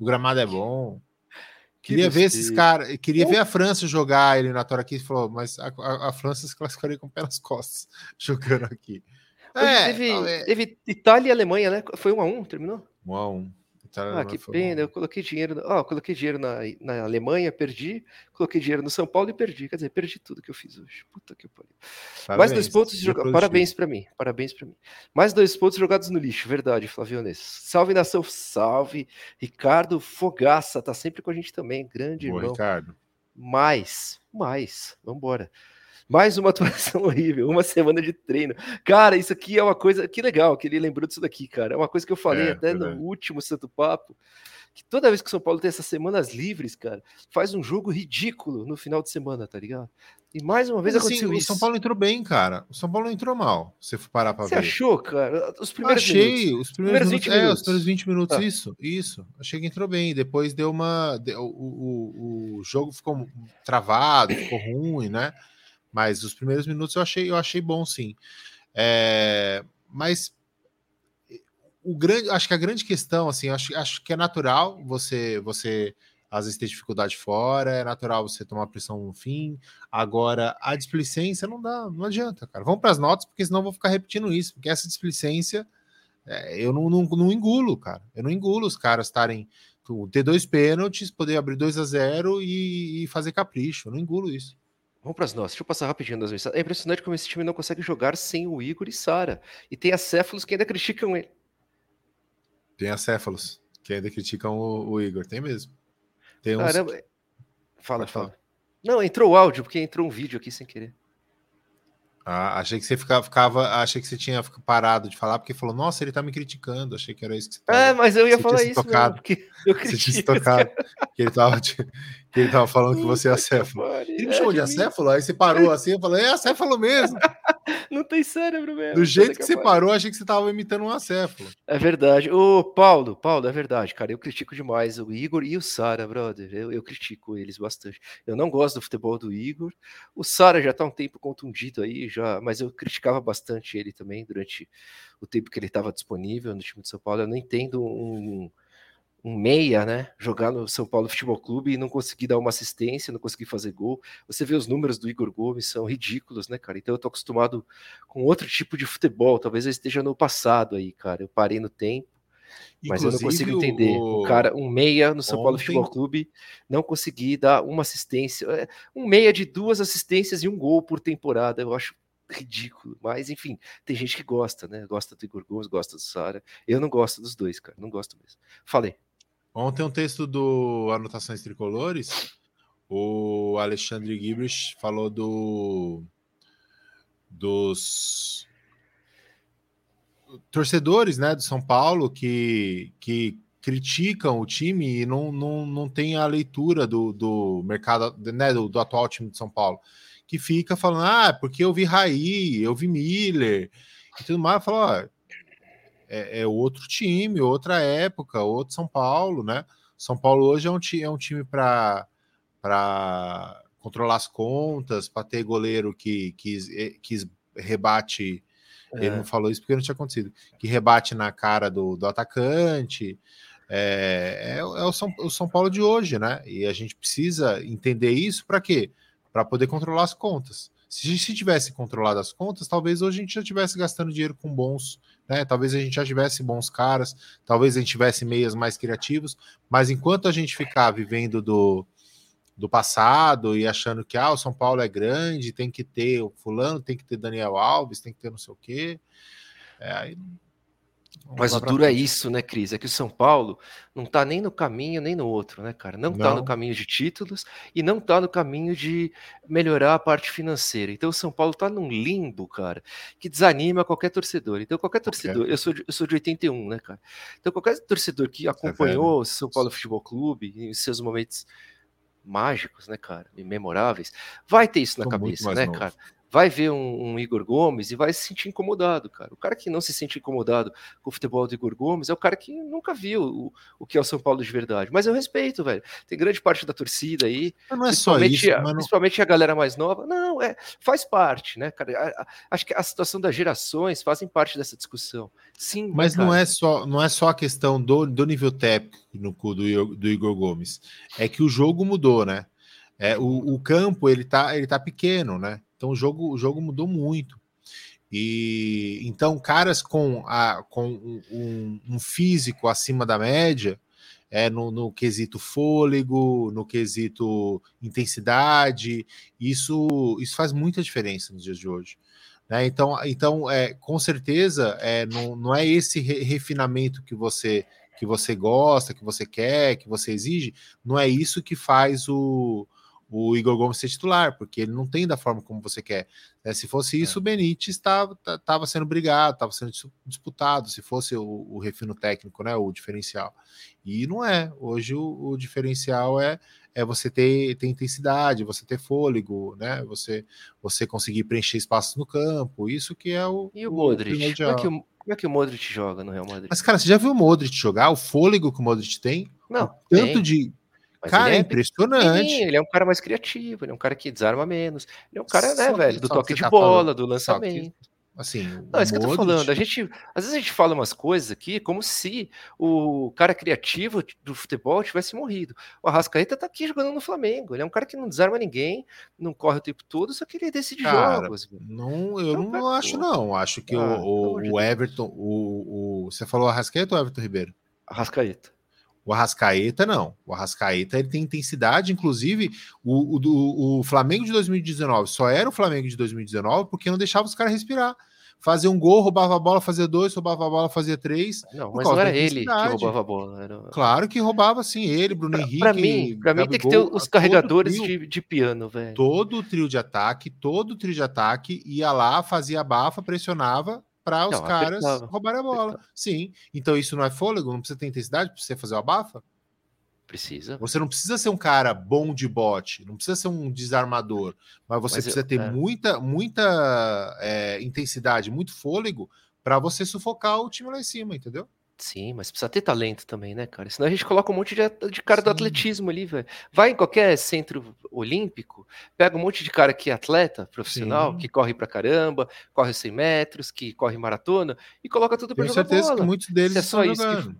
O gramado é bom.
Que
Queria ver esses caras. Queria ver a França jogar a eliminatória aqui. Falou, mas a, a- a França se classificaria com o pé nas costas jogando aqui. É,
teve,
é-
teve Itália e Alemanha, né? Foi um a um, terminou?
um a um.
Ah, que
a um.
pena. Eu coloquei dinheiro. Ó, eu coloquei dinheiro na, na Alemanha, perdi. Coloquei dinheiro no São Paulo e perdi. Quer dizer, perdi tudo que eu fiz hoje. Puta que pariu. Mais dois pontos jogados. Parabéns pra mim. Parabéns pra mim. Mais dois pontos jogados no lixo. Verdade, Flávio Ones. Salve nação, salve. Ricardo Fogaça tá sempre com a gente também. Grande
Boa,
irmão.
Ricardo.
Mais, mais, vambora. Mais uma atuação horrível, uma semana de treino. Cara, isso aqui é uma coisa. Que legal que ele lembrou disso daqui, cara. É uma coisa que eu falei
É,
até no último Santo Papo. Que toda vez que o São Paulo tem essas semanas livres, cara, faz um jogo ridículo no final de semana, tá ligado? E mais uma vez
Mas, assim,
aconteceu
o
isso.
São Paulo entrou bem, cara. O São Paulo entrou mal, se for parar pra
Você
ver.
achou, cara? Os primeiros
achei,
minutos.
os primeiros,
Primeiros
minutos,
20
é,
minutos.
os primeiros 20 minutos,
Ah.
isso, isso. Achei que entrou bem. Depois deu uma. deu- o, o, o jogo ficou travado, ficou ruim, né? Mas os primeiros minutos eu achei, eu achei bom, sim. É, mas o grande, acho que a grande questão, assim, acho, acho que é natural você, você às vezes ter dificuldade fora, é natural você tomar pressão no fim. Agora, a displicência não dá, não adianta, cara. Vamos para as notas, porque senão eu vou ficar repetindo isso, porque essa displicência é, eu não, não, não engulo, cara. Eu não engulo os caras estarem ter dois pênaltis, poder abrir 2 a 0 e, e fazer capricho. Eu não engulo isso.
Vamos para as nossas. Deixa eu passar rapidinho das mensagens. É impressionante como esse time não consegue jogar sem o Igor e Sara. E tem acéfalos que ainda criticam ele.
Tem acéfalos, que ainda criticam o, o Igor. Tem mesmo. Tem
uns... Caramba. Fala, fala. Não, entrou o áudio, porque entrou um vídeo aqui sem querer.
Ah, achei que você ficava, ficava, achei que você tinha parado de falar porque falou, nossa, ele tá me criticando. Achei que era isso que você
tava, É, mas eu ia falar isso, tocado, mesmo, porque
eu você tinha tocado, que ele tava, que ele tava falando que você é acéfalo. Ele me chamou de acéfalo, aí você parou assim, eu falei, é acéfalo mesmo.
Não tem cérebro mesmo.
Do jeito que, você parou, achei que você tava imitando um acéfalo.
É verdade. Ô, Paulo, Paulo, é verdade, cara. Eu critico demais o Igor e o Sara, brother. Eu, eu critico eles bastante. Eu não gosto do futebol do Igor. O Sara já tá um tempo contundido aí, já, mas eu criticava bastante ele também durante o tempo que ele estava disponível no time de São Paulo. Eu não entendo um um meia, né? Jogar no São Paulo Futebol Clube e não conseguir dar uma assistência, não conseguir fazer gol. Você vê os números do Igor Gomes, são ridículos, né, cara? Então eu tô acostumado com outro tipo de futebol. Talvez eu esteja no passado aí, cara. Eu parei no tempo. Mas Inclusive, eu não consigo entender. O... o... cara, um meia no São Ontem... Paulo Futebol Clube, não conseguir dar uma assistência. É, um meia de duas assistências e um gol por temporada. Eu acho ridículo. Mas, enfim, tem gente que gosta, né? Gosta do Igor Gomes, gosta do Sara. Eu não gosto dos dois, cara. Não gosto mesmo. Falei.
Ontem um texto do Anotações Tricolores, o Alexandre Gibrich falou do dos torcedores né, do São Paulo que, que criticam o time e não, não, não tem a leitura do, do mercado, né, do, do atual time de São Paulo, que fica falando, ah, porque eu vi Raí, eu vi Miller e tudo mais, fala, é, é, outro time, outra época, outro São Paulo, né? São Paulo hoje é um, é um time para controlar as contas, para ter goleiro que, que, que rebate. É. Ele não falou isso porque não tinha acontecido. Que rebate na cara do, do atacante. É, é, é o, São, o São Paulo de hoje, né? E a gente precisa entender isso para quê? Para poder controlar as contas. Se, se tivesse controlado as contas, talvez hoje a gente já estivesse gastando dinheiro com bons né? Talvez a gente já tivesse bons caras, talvez a gente tivesse meias mais criativos, mas enquanto a gente ficar vivendo do, do passado e achando que ah, o São Paulo é grande, tem que ter o fulano, tem que ter Daniel Alves, tem que ter não sei o quê, é, aí
mas o duro é isso, né, Cris? É que o São Paulo não tá nem no caminho nem no outro, né, cara? Não, não. tá no caminho de títulos e não tá no caminho de melhorar a parte financeira. Então o São Paulo tá num limbo, cara, que desanima qualquer torcedor. Então qualquer torcedor, eu sou, de, eu sou de 81, né, cara? Então qualquer torcedor que é acompanhou o São Paulo Futebol Clube em seus momentos mágicos, né, cara, e memoráveis, vai ter isso na cabeça, né, novo. cara? Vai ver um, um, Igor Gomes e vai se sentir incomodado, cara. O cara que não se sente incomodado com o futebol do Igor Gomes é o cara que nunca viu o, o que é o São Paulo de verdade. Mas eu respeito, velho. Tem grande parte da torcida aí.
Mas não é só isso,
a, não... principalmente a galera mais nova. Não, é faz parte, né, cara? A, a, acho que a situação das gerações fazem parte dessa discussão. Sim,
mas não é só não é só a questão do, do nível técnico do, do Igor Gomes. É que o jogo mudou, né? É, o, o campo ele tá, ele tá pequeno, né? Então o jogo, o jogo mudou muito. E então caras com, a, com um, um físico acima da média, é, no, no, quesito fôlego, no quesito intensidade, isso, isso faz muita diferença nos dias de hoje. Né? Então, então é, com certeza, é, não, não é esse re refinamento que você que você gosta, que você quer, que você exige, não é isso que faz o, o Igor Gomes ser titular, porque ele não tem da forma como você quer. Né? Se fosse isso, é. o Benítez estava sendo brigado, estava sendo disputado, se fosse o, o, refino técnico, né, o diferencial. E não é. Hoje o, o, diferencial é, é você ter, ter intensidade, você ter fôlego, né? Você, você conseguir preencher espaços no campo. Isso que é o.
E o, o Modric? Como é, que o, como é que o Modric joga no Real Madrid?
Mas, cara, você já viu o Modric jogar? O fôlego que o Modric tem?
Não.
Tanto tem. de mas cara, é impressionante.
Ele é um cara mais criativo, ele é um cara que desarma menos. Ele é um cara, né, velho, do toque de tá bola, falando, do lançamento.
Assim,
não, é isso que eu tô falando. A gente, às vezes a gente fala umas coisas aqui como se o cara criativo do futebol tivesse morrido. O Arrascaeta tá aqui jogando no Flamengo. Ele é um cara que não desarma ninguém, não corre o tempo todo, só que ele decide cara, jogos.
Não, eu então, não acho, não. Acho que ah, o, o, Everton, o, o, você falou Arrascaeta ou Everton Ribeiro?
Arrascaeta.
O Arrascaeta, não. O Arrascaeta ele tem intensidade, inclusive o, o, o Flamengo de 2019 só era o Flamengo de 2019 porque não deixava os caras respirar. fazia um gol, roubava a bola, fazia dois, roubava a bola, fazia três.
Não, mas não era ele que roubava a bola. Era...
Claro que roubava sim, ele, Bruno pra, Henrique.
Para mim, para mim tem que ter os carregadores de, de, piano, velho.
Todo o trio de ataque, todo o trio de ataque ia lá, fazia a bafa, pressionava para os não, caras roubarem a bola. Apertava. Sim, então isso não é fôlego, não precisa ter intensidade para você fazer a bafa?
Precisa.
Você não precisa ser um cara bom de bote, não precisa ser um desarmador, mas você mas precisa eu, ter é. muita, muita é, intensidade, muito fôlego para você sufocar o time lá em cima, entendeu?
Sim, mas precisa ter talento também, né, cara? Senão a gente coloca um monte de, de cara Sim. do atletismo ali, velho. Vai em qualquer centro olímpico, pega um monte de cara que é atleta profissional, Sim. que corre pra caramba, corre 100 metros, que corre maratona, e coloca tudo pra
Tenho jogar certeza bola. que muitos deles
Se é só isso que,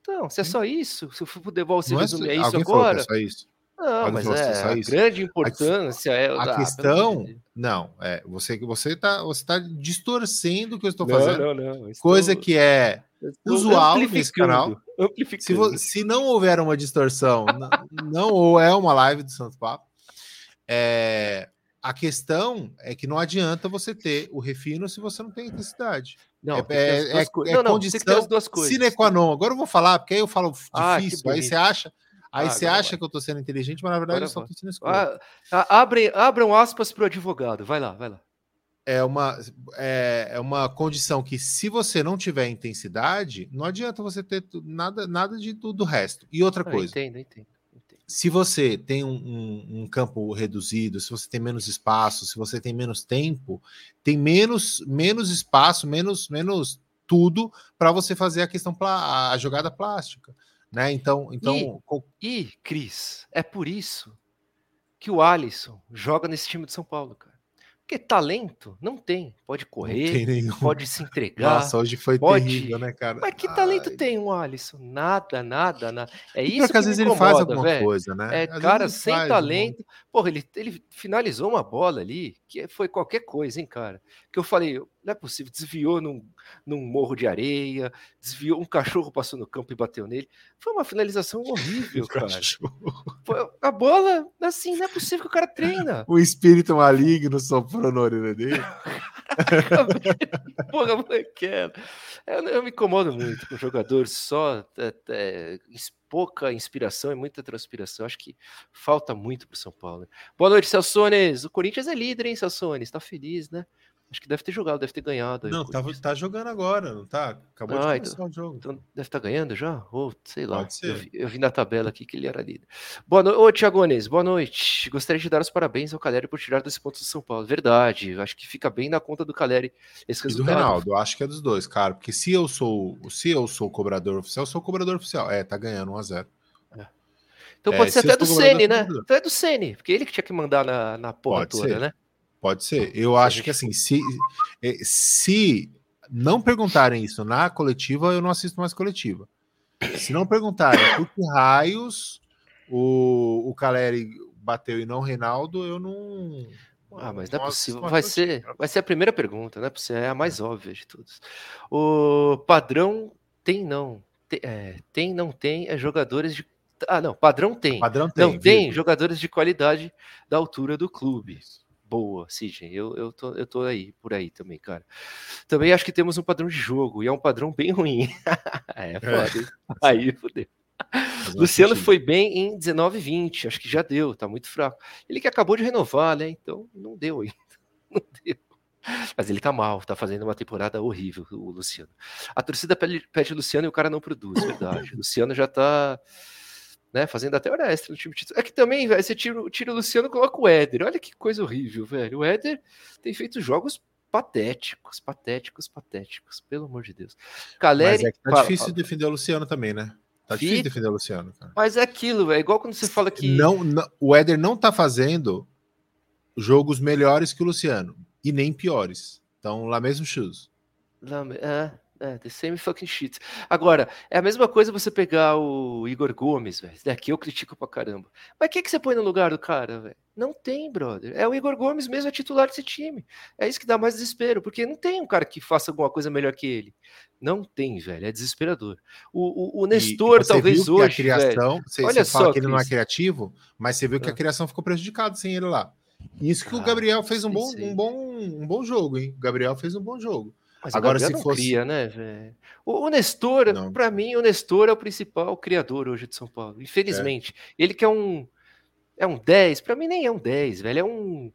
então, se é só isso, se o futebol se resume é, a isso agora.
é só isso.
Não, mas é, a grande importância
a,
é.
A questão. Não, é. Você você tá, você tá distorcendo o que eu estou fazendo. Não, não, não. Estou, coisa que é usual nesse canal. Se, se, não houver uma distorção, não, não ou é uma live do Santo Papo. É, a questão é que não adianta você ter o refino se você não tem intensidade.
Não,
é, é, é, é não, condição
duas coisas.
sine qua non. Agora eu vou falar, porque aí eu falo ah, difícil, ah, aí você acha, aí ah, você acha vai. que eu tô sendo inteligente, mas na verdade agora eu só tô sendo escuro.
Ah, ah, abre, abram aspas para o advogado, vai lá, vai lá.
É uma, é, é uma condição que, se você não tiver intensidade, não adianta você ter nada, nada de tudo resto. E outra coisa.
Entendo, entendo
se você tem um, um, um, campo reduzido, se você tem menos espaço, se você tem menos tempo, tem menos, menos espaço, menos, menos tudo para você fazer a questão a jogada plástica, né? Então, então
e, e Cris, é por isso que o Alisson joga nesse time de São Paulo, cara. Porque talento não tem. Pode correr, pode se entregar.
Nossa, hoje foi pode... terrível, né, cara?
Mas que talento Ai. tem o Alisson? Nada, nada, nada. É e isso que às vezes
incomoda, ele faz alguma véio. coisa, né?
É, às cara, sem faz, talento. Porra, ele, ele finalizou uma bola ali que foi qualquer coisa, hein, cara? Que eu falei, não é possível, desviou num, num morro de areia, desviou, um cachorro passou no campo e bateu nele. Foi uma finalização horrível, cara. Foi, a bola, assim, não é possível que o cara treina.
O espírito maligno soprou na orelha dele.
Porra, molequera. Eu, eu me incomodo muito com jogadores só é, é, pouca inspiração e muita transpiração. Acho que falta muito para o São Paulo. Boa noite, Celsones. O Corinthians é líder, hein, Celsones? Está feliz, né? Acho que deve ter jogado, deve ter ganhado.
Não, tá, tá jogando agora, não tá? Acabou ah, de começar então, o jogo. Então
deve estar tá ganhando já? Ou sei lá. Eu vi, eu vi, na tabela aqui que ele era líder. Boa noite, ô Tiagones, boa noite. Gostaria de dar os parabéns ao Caleri por tirar dois pontos do São Paulo. Verdade, acho que fica bem na conta do Caleri esse resultado.
E do Reinaldo, acho que é dos dois, cara. Porque se eu sou, se eu sou cobrador oficial, eu sou cobrador oficial. É, tá ganhando 1 a 0 é.
Então pode é, ser até do Sene, né? Então é do Sene, porque ele que tinha que mandar na, na porra pode toda,
ser.
né?
Pode ser. Eu acho que assim, se, é, se não perguntarem isso na coletiva, eu não assisto mais coletiva. Se não perguntarem por que raios o, o Caleri bateu e não o Reinaldo, eu não.
Ah, mas não é possível. Vai ser, vai ser a primeira pergunta, né? É a mais óbvia de todas. O padrão tem não. Tem, é, tem, não tem, é jogadores de. Ah, não, padrão tem.
Padrão tem.
Não tem jogadores de qualidade da altura do clube boa, Sidney. Eu, eu, tô, eu tô aí, por aí também, cara. Também acho que temos um padrão de jogo, e é um padrão bem ruim. é, foda. É. Aí, fodeu. Luciano foi bem em 19 20, acho que já deu, tá muito fraco. Ele que acabou de renovar, né? Então não deu ainda. Não deu. Mas ele tá mal, tá fazendo uma temporada horrível, o Luciano. A torcida pede, pede Luciano e o cara não produz, verdade. O Luciano já tá né? Fazendo até hora extra no time titular. É que também, velho, você tira, tira o Luciano e coloca o Éder. Olha que coisa horrível, velho. O Éder tem feito jogos patéticos, patéticos, patéticos, pelo amor de Deus.
Caleri, Mas é que tá fala, difícil fala. defender o Luciano também, né? Tá difícil defender o Luciano, cara.
Mas é aquilo, é igual quando você fala que.
Não, não, o Éder não tá fazendo jogos melhores que o Luciano. E nem piores. Então, lá mesmo shoes.
É, é, the same fucking shit. Agora, é a mesma coisa você pegar o Igor Gomes, velho. Daqui eu critico pra caramba. Mas o que, que você põe no lugar do cara, velho? Não tem, brother. É o Igor Gomes mesmo, é titular desse time. É isso que dá mais desespero, porque não tem um cara que faça alguma coisa melhor que ele. Não tem, velho. É desesperador. O, o, o Nestor, talvez hoje.
criação, velho, você, olha você só, que ele não é criativo, mas você viu que a ah. criação ficou prejudicada sem ele lá. Isso que ah, o Gabriel fez um bom, um, bom, um bom jogo, hein? O Gabriel fez um bom jogo.
Mas Agora, se fosse. Cria, né, velho? O, o Nestor, para mim, o Nestor é o principal criador hoje de São Paulo. Infelizmente. É. Ele que é um. É um 10, para mim nem é um 10, velho. É um.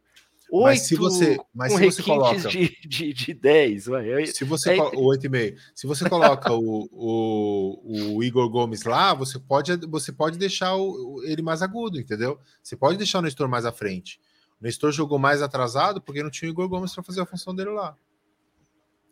8 mas se você, mas se você coloca de, de, de 10, vai.
Se você é, 8,5. Se você coloca o, o, o, Igor Gomes lá, você pode, você pode deixar o, ele mais agudo, entendeu? Você pode deixar o Nestor mais à frente. O Nestor jogou mais atrasado porque não tinha o Igor Gomes para fazer a função dele lá.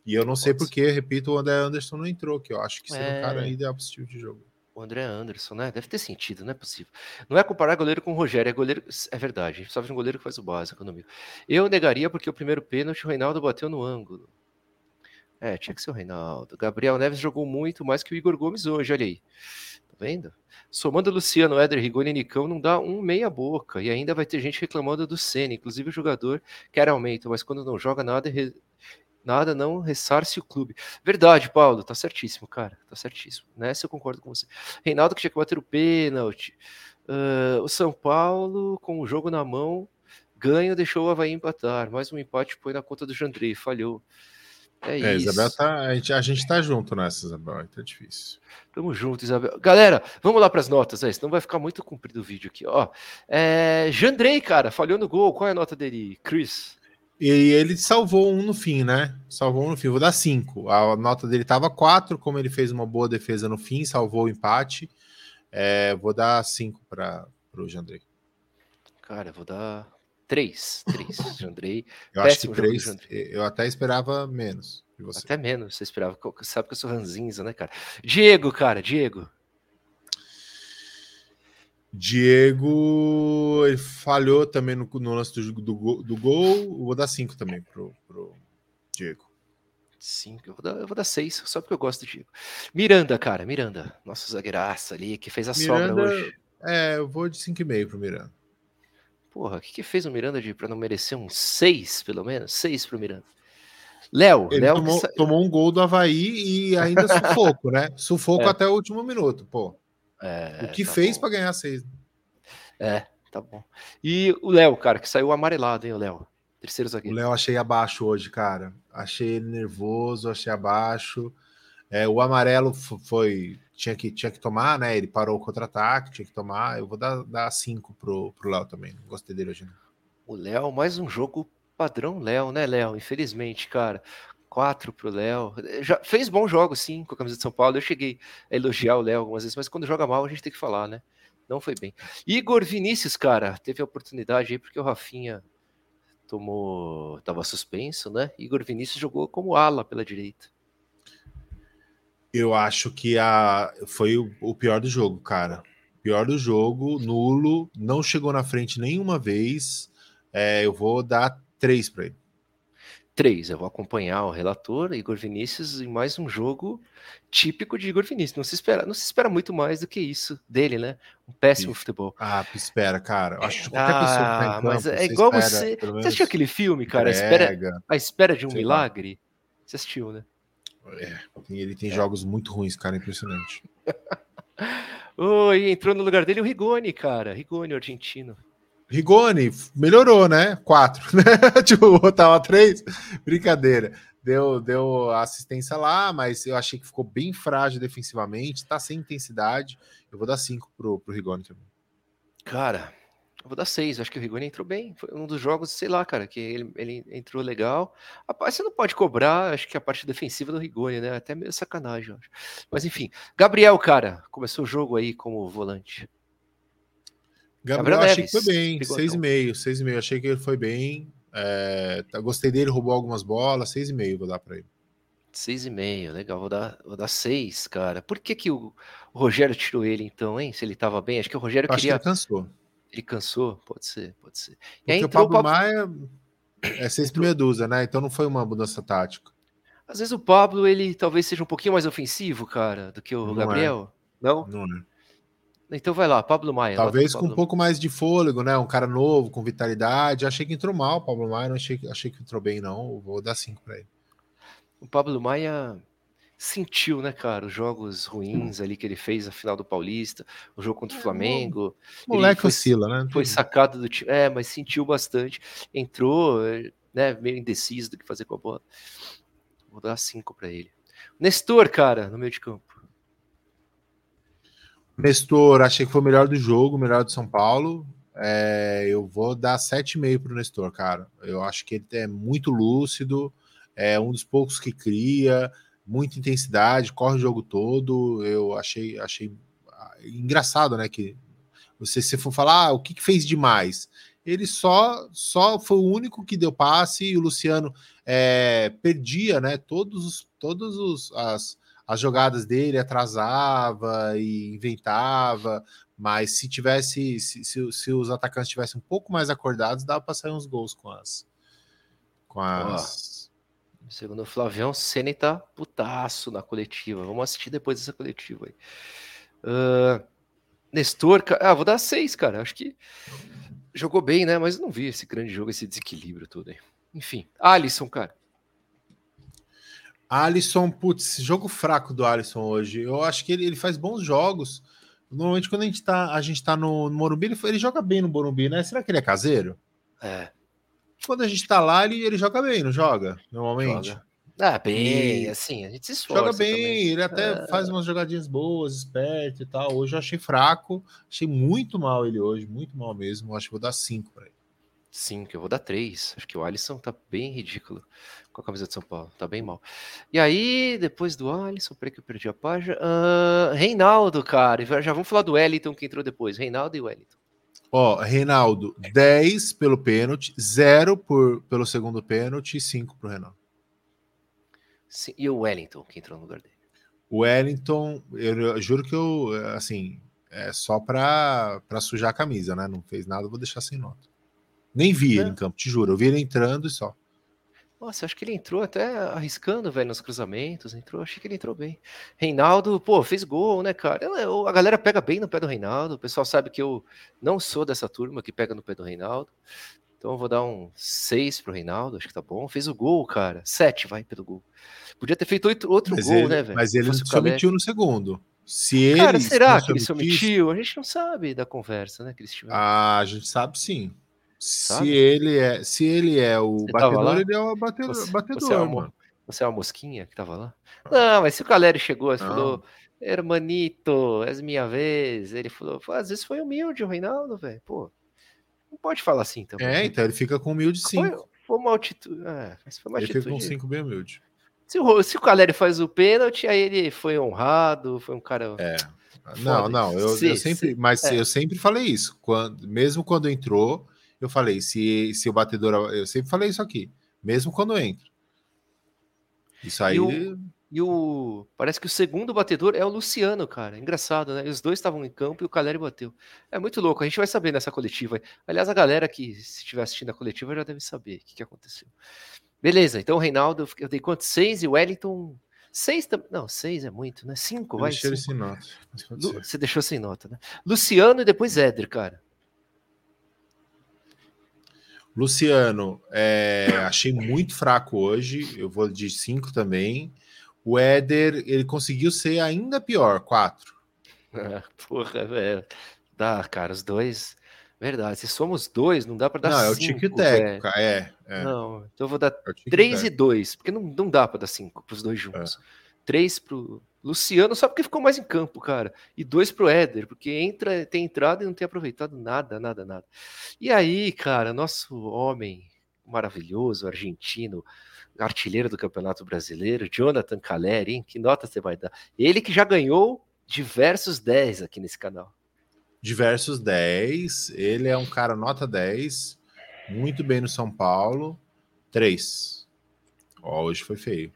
E eu não sei porque, repito, o André Anderson não entrou, que eu acho que seria é... um cara é. ideal para esse tipo de jogo.
O André Anderson, né? Deve ter sentido, não é possível. Não é comparar goleiro com o Rogério, é goleiro. É verdade, a gente só vê um goleiro que faz o básico no meio. Eu negaria porque o primeiro pênalti o Reinaldo bateu no ângulo. É, tinha que ser o Reinaldo. Gabriel Neves jogou muito mais que o Igor Gomes hoje, olha aí. Tá vendo? Somando Luciano, Éder, Rigoni e Nicão, não dá um meia boca. E ainda vai ter gente reclamando do Senna. Inclusive o jogador quer aumento, mas quando não joga nada, nada não ressarce o clube. Verdade, Paulo, tá certíssimo, cara, tá certíssimo. Nessa eu concordo com você. Reinaldo que tinha que bater o pênalti. Uh, o São Paulo, com o jogo na mão, ganha, deixou o Havaí empatar. Mais um empate põe na conta do Jandrei, falhou.
É, é isso. Isabel tá, a, gente, a gente tá junto nessa, Isabel, tá difícil.
Tamo junto, Isabel. Galera, vamos lá para as notas, aí, senão vai ficar muito comprido o vídeo aqui. Ó, é, Jandrei, cara, falhou no gol. Qual é a nota dele, Chris?
E ele salvou um no fim, né? Salvou um no fim. Vou dar cinco. A nota dele estava quatro, como ele fez uma boa defesa no fim, salvou o empate. É, vou dar cinco para o Jandrei.
Cara, vou dar três. Três, Jandrei.
eu acho que três. Eu até esperava menos.
Até menos, você esperava. Sabe que eu sou ranzinza, né, cara? Diego, cara, Diego.
Diego ele falhou também no, no lance do, do, do, gol. Vou dar cinco também pro, pro Diego.
Cinco, eu vou, dar, eu vou dar seis, só porque eu gosto do Diego. Miranda, cara, Miranda, nossa zagueiraça ali, que fez a Miranda, sobra hoje.
É, eu vou de cinco e meio pro Miranda.
Porra, o que, que fez o Miranda de para não merecer um seis, pelo menos? Seis pro Miranda. Léo,
Léo tomou, sa... tomou, um gol do Havaí e ainda sufoco, né? Sufoco é. até o último minuto, pô. É, o que tá fez para ganhar seis?
É, tá bom. E o Léo, cara, que saiu amarelado, hein, o Léo? Terceiro zagueiro.
O Léo achei abaixo hoje, cara. Achei ele nervoso, achei abaixo. É, o amarelo foi. Tinha que, tinha que tomar, né? Ele parou o contra-ataque, tinha que tomar. Eu vou dar, dar cinco pro, pro Léo também. Não gostei dele hoje. Não.
O Léo, mais um jogo padrão Léo, né, Léo? Infelizmente, cara. 4 pro Léo. Já fez bons jogos, sim, com a camisa de São Paulo. Eu cheguei a elogiar o Léo algumas vezes, mas quando joga mal, a gente tem que falar, né? Não foi bem. Igor Vinícius, cara, teve a oportunidade aí porque o Rafinha tomou. tava suspenso, né? Igor Vinícius jogou como ala pela direita.
Eu acho que a foi o, o pior do jogo, cara. Pior do jogo, nulo, não chegou na frente nenhuma vez. É, eu vou dar três para ele.
Três, eu vou acompanhar o relator, Igor Vinícius, em mais um jogo típico de Igor Vinícius. Não se espera, não se espera muito mais do que isso dele, né? Um péssimo Sim. futebol.
Ah, espera, cara.
Acho que qualquer ah, pessoa que tá em campo, mas é igual você. Você assistiu aquele filme, cara? A espera, a espera de um milagre? Lá. Você assistiu, né?
É, ele tem é. jogos muito ruins, cara, impressionante.
Oi, entrou no lugar dele o Rigoni, cara. Rigoni, argentino.
Rigoni melhorou, né? Quatro, né? tipo, tava três. Brincadeira. Deu, deu assistência lá, mas eu achei que ficou bem frágil defensivamente, tá sem intensidade. Eu vou dar cinco pro, pro Rigoni também.
Cara, eu vou dar seis. Acho que o Rigoni entrou bem. Foi um dos jogos, sei lá, cara, que ele, ele entrou legal. Rapaz, você não pode cobrar, acho que a parte defensiva do Rigoni, né? Até meio sacanagem, acho. Mas enfim, Gabriel, cara, começou o jogo aí como volante.
Gabriel, Gabriel achei que foi bem, 6,5, 6,5. Achei que ele foi bem. É, gostei dele, roubou algumas bolas, 6,5 vou dar para ele.
6,5, legal, vou dar, vou dar 6, cara. Por que, que o, o, Rogério tirou ele então, hein? Se ele tava bem, acho que o Rogério acho queria.
Que ele cansou.
Ele cansou, pode ser, pode ser. E
Porque aí entrou o Pablo, Maia é 6 entrou... dúzia, né? Então não foi uma mudança tática.
Às vezes o Pablo, ele talvez seja um pouquinho mais ofensivo, cara, do que o não é. Gabriel. É. Não? Não, né? Então vai lá, Pablo Maia.
Talvez com um pouco mais de fôlego, né? Um cara novo, com vitalidade. Achei que entrou mal, Pablo Maia. Não achei, achei que entrou bem, não. Vou dar cinco para ele.
O Pablo Maia, sentiu, né, cara, os jogos ruins ali que ele fez na final do Paulista, o jogo contra o é, Flamengo.
O moleque foi, oscila, né?
Foi sacado do time. É, mas sentiu bastante. Entrou, né, meio indeciso do que fazer com a bola. Vou dar cinco para ele. Nestor, cara, no meio de campo.
Nestor, achei que foi o melhor do jogo, melhor do São Paulo. É, eu vou dar 7,5 para o Nestor, cara. Eu acho que ele é muito lúcido, é um dos poucos que cria, muita intensidade, corre o jogo todo. Eu achei, achei ah, engraçado, né? Que você se for falar ah, o que, que, fez demais, ele só só foi o único que deu passe e o Luciano é, perdia, né? Todos os todos os as, as jogadas dele atrasava e inventava, mas se tivesse se, se, se os atacantes tivessem um pouco mais acordados, dava para sair uns gols com as com as
Segundo o Flavião, Senna tá putaço na coletiva. Vamos assistir depois dessa coletiva aí. Uh, Nestor, ah, vou dar seis, cara. Acho que jogou bem, né? Mas não vi esse grande jogo, esse desequilíbrio todo aí. Enfim, Alisson, cara.
Alisson, putz, jogo fraco do Alisson hoje. Eu acho que ele, ele faz bons jogos. Normalmente, quando a gente tá, a gente tá no, no Morumbi, ele, ele joga bem no Morumbi, né? Será que ele é caseiro?
É,
quando a gente tá lá, ele, ele joga bem, não joga? Normalmente. Joga.
Ah, bem, e... assim, a gente se esforça.
Joga bem, também. ele até é... faz umas jogadinhas boas, esperto e tal. Hoje eu achei fraco, achei muito mal ele hoje, muito mal mesmo. Acho que vou dar 5 para ele.
5, eu vou dar 3. Acho que o Alisson tá bem ridículo com a camisa de São Paulo, tá bem mal. E aí, depois do Alisson, peraí que eu perdi a página. Uh, Reinaldo, cara, já vamos falar do Wellington que entrou depois. Reinaldo e Wellington.
Ó, Reinaldo, 10 pelo pênalti, 0 por, pelo segundo pênalti e 5 pro Reinaldo.
Sim, e o Wellington, que entrou no lugar dele?
O Wellington, eu, eu juro que eu, assim, é só pra, pra sujar a camisa, né? Não fez nada, vou deixar sem nota. Nem vi é. ele em campo, te juro. Eu vi ele entrando e só.
Nossa, acho que ele entrou até arriscando, velho, nos cruzamentos. Entrou, achei que ele entrou bem. Reinaldo, pô, fez gol, né, cara? A galera pega bem no pé do Reinaldo. O pessoal sabe que eu não sou dessa turma que pega no pé do Reinaldo. Então eu vou dar um 6 pro Reinaldo, acho que tá bom. Fez o gol, cara. 7 vai pelo gol. Podia ter feito outro
mas
gol,
ele,
né, velho?
Mas ele se omitiu no segundo. Se ele
cara, será que ele se omitiu? A gente não sabe da conversa, né,
tiveram. Ah, a gente sabe sim. Se ele é, se ele é o você batedor, ele é o batedor, você, batedor
você é uma, você é uma mosquinha que tava lá? Não, mas se o Caleri chegou e falou, Hermanito, é minha vez, ele falou, às vezes foi humilde o Reinaldo, velho. Pô, não pode falar assim também.
É, então ele fica com humilde sim. Foi,
foi uma altitude. É, foi uma
ele
atitude.
fica com 5 bem humilde.
Se o, se o Caleri faz o pênalti, aí ele foi honrado, foi um cara.
É. Não, não, eu, eu sempre, mas é. eu sempre falei isso. Quando, mesmo quando entrou, eu falei, se, se o batedor. Eu sempre falei isso aqui, mesmo quando entra. Isso aí.
E o, e o, Parece que o segundo batedor é o Luciano, cara. Engraçado, né? Os dois estavam em campo e o Caleri bateu. É muito louco. A gente vai saber nessa coletiva. Aliás, a galera que se estiver assistindo a coletiva já deve saber o que, que aconteceu. Beleza, então o Reinaldo, eu dei quanto? Seis e o Wellington. Seis também. Não, seis é muito, né? Cinco, eu vai.
Deixei ele sem nota.
Você deixou sem nota, né? Luciano e depois Éder, cara.
Luciano, é, achei muito fraco hoje. Eu vou de 5 também. O Éder, ele conseguiu ser ainda pior, 4.
Ah, porra, velho. Dá, cara, os dois. Verdade, se somos dois, não dá para dar 5. Não,
é o tique técnico, é,
é, Não, então eu vou dar 3 é e 2, porque não, não dá para dar 5 para os dois juntos. 3 é. pro Luciano, só porque ficou mais em campo, cara. E dois pro Éder, porque entra, tem entrado e não tem aproveitado nada, nada, nada. E aí, cara, nosso homem maravilhoso, argentino, artilheiro do Campeonato Brasileiro, Jonathan Caleri, hein? Que nota você vai dar? Ele que já ganhou diversos 10 aqui nesse canal.
Diversos 10, ele é um cara nota 10, muito bem no São Paulo, 3. Ó, hoje foi feio.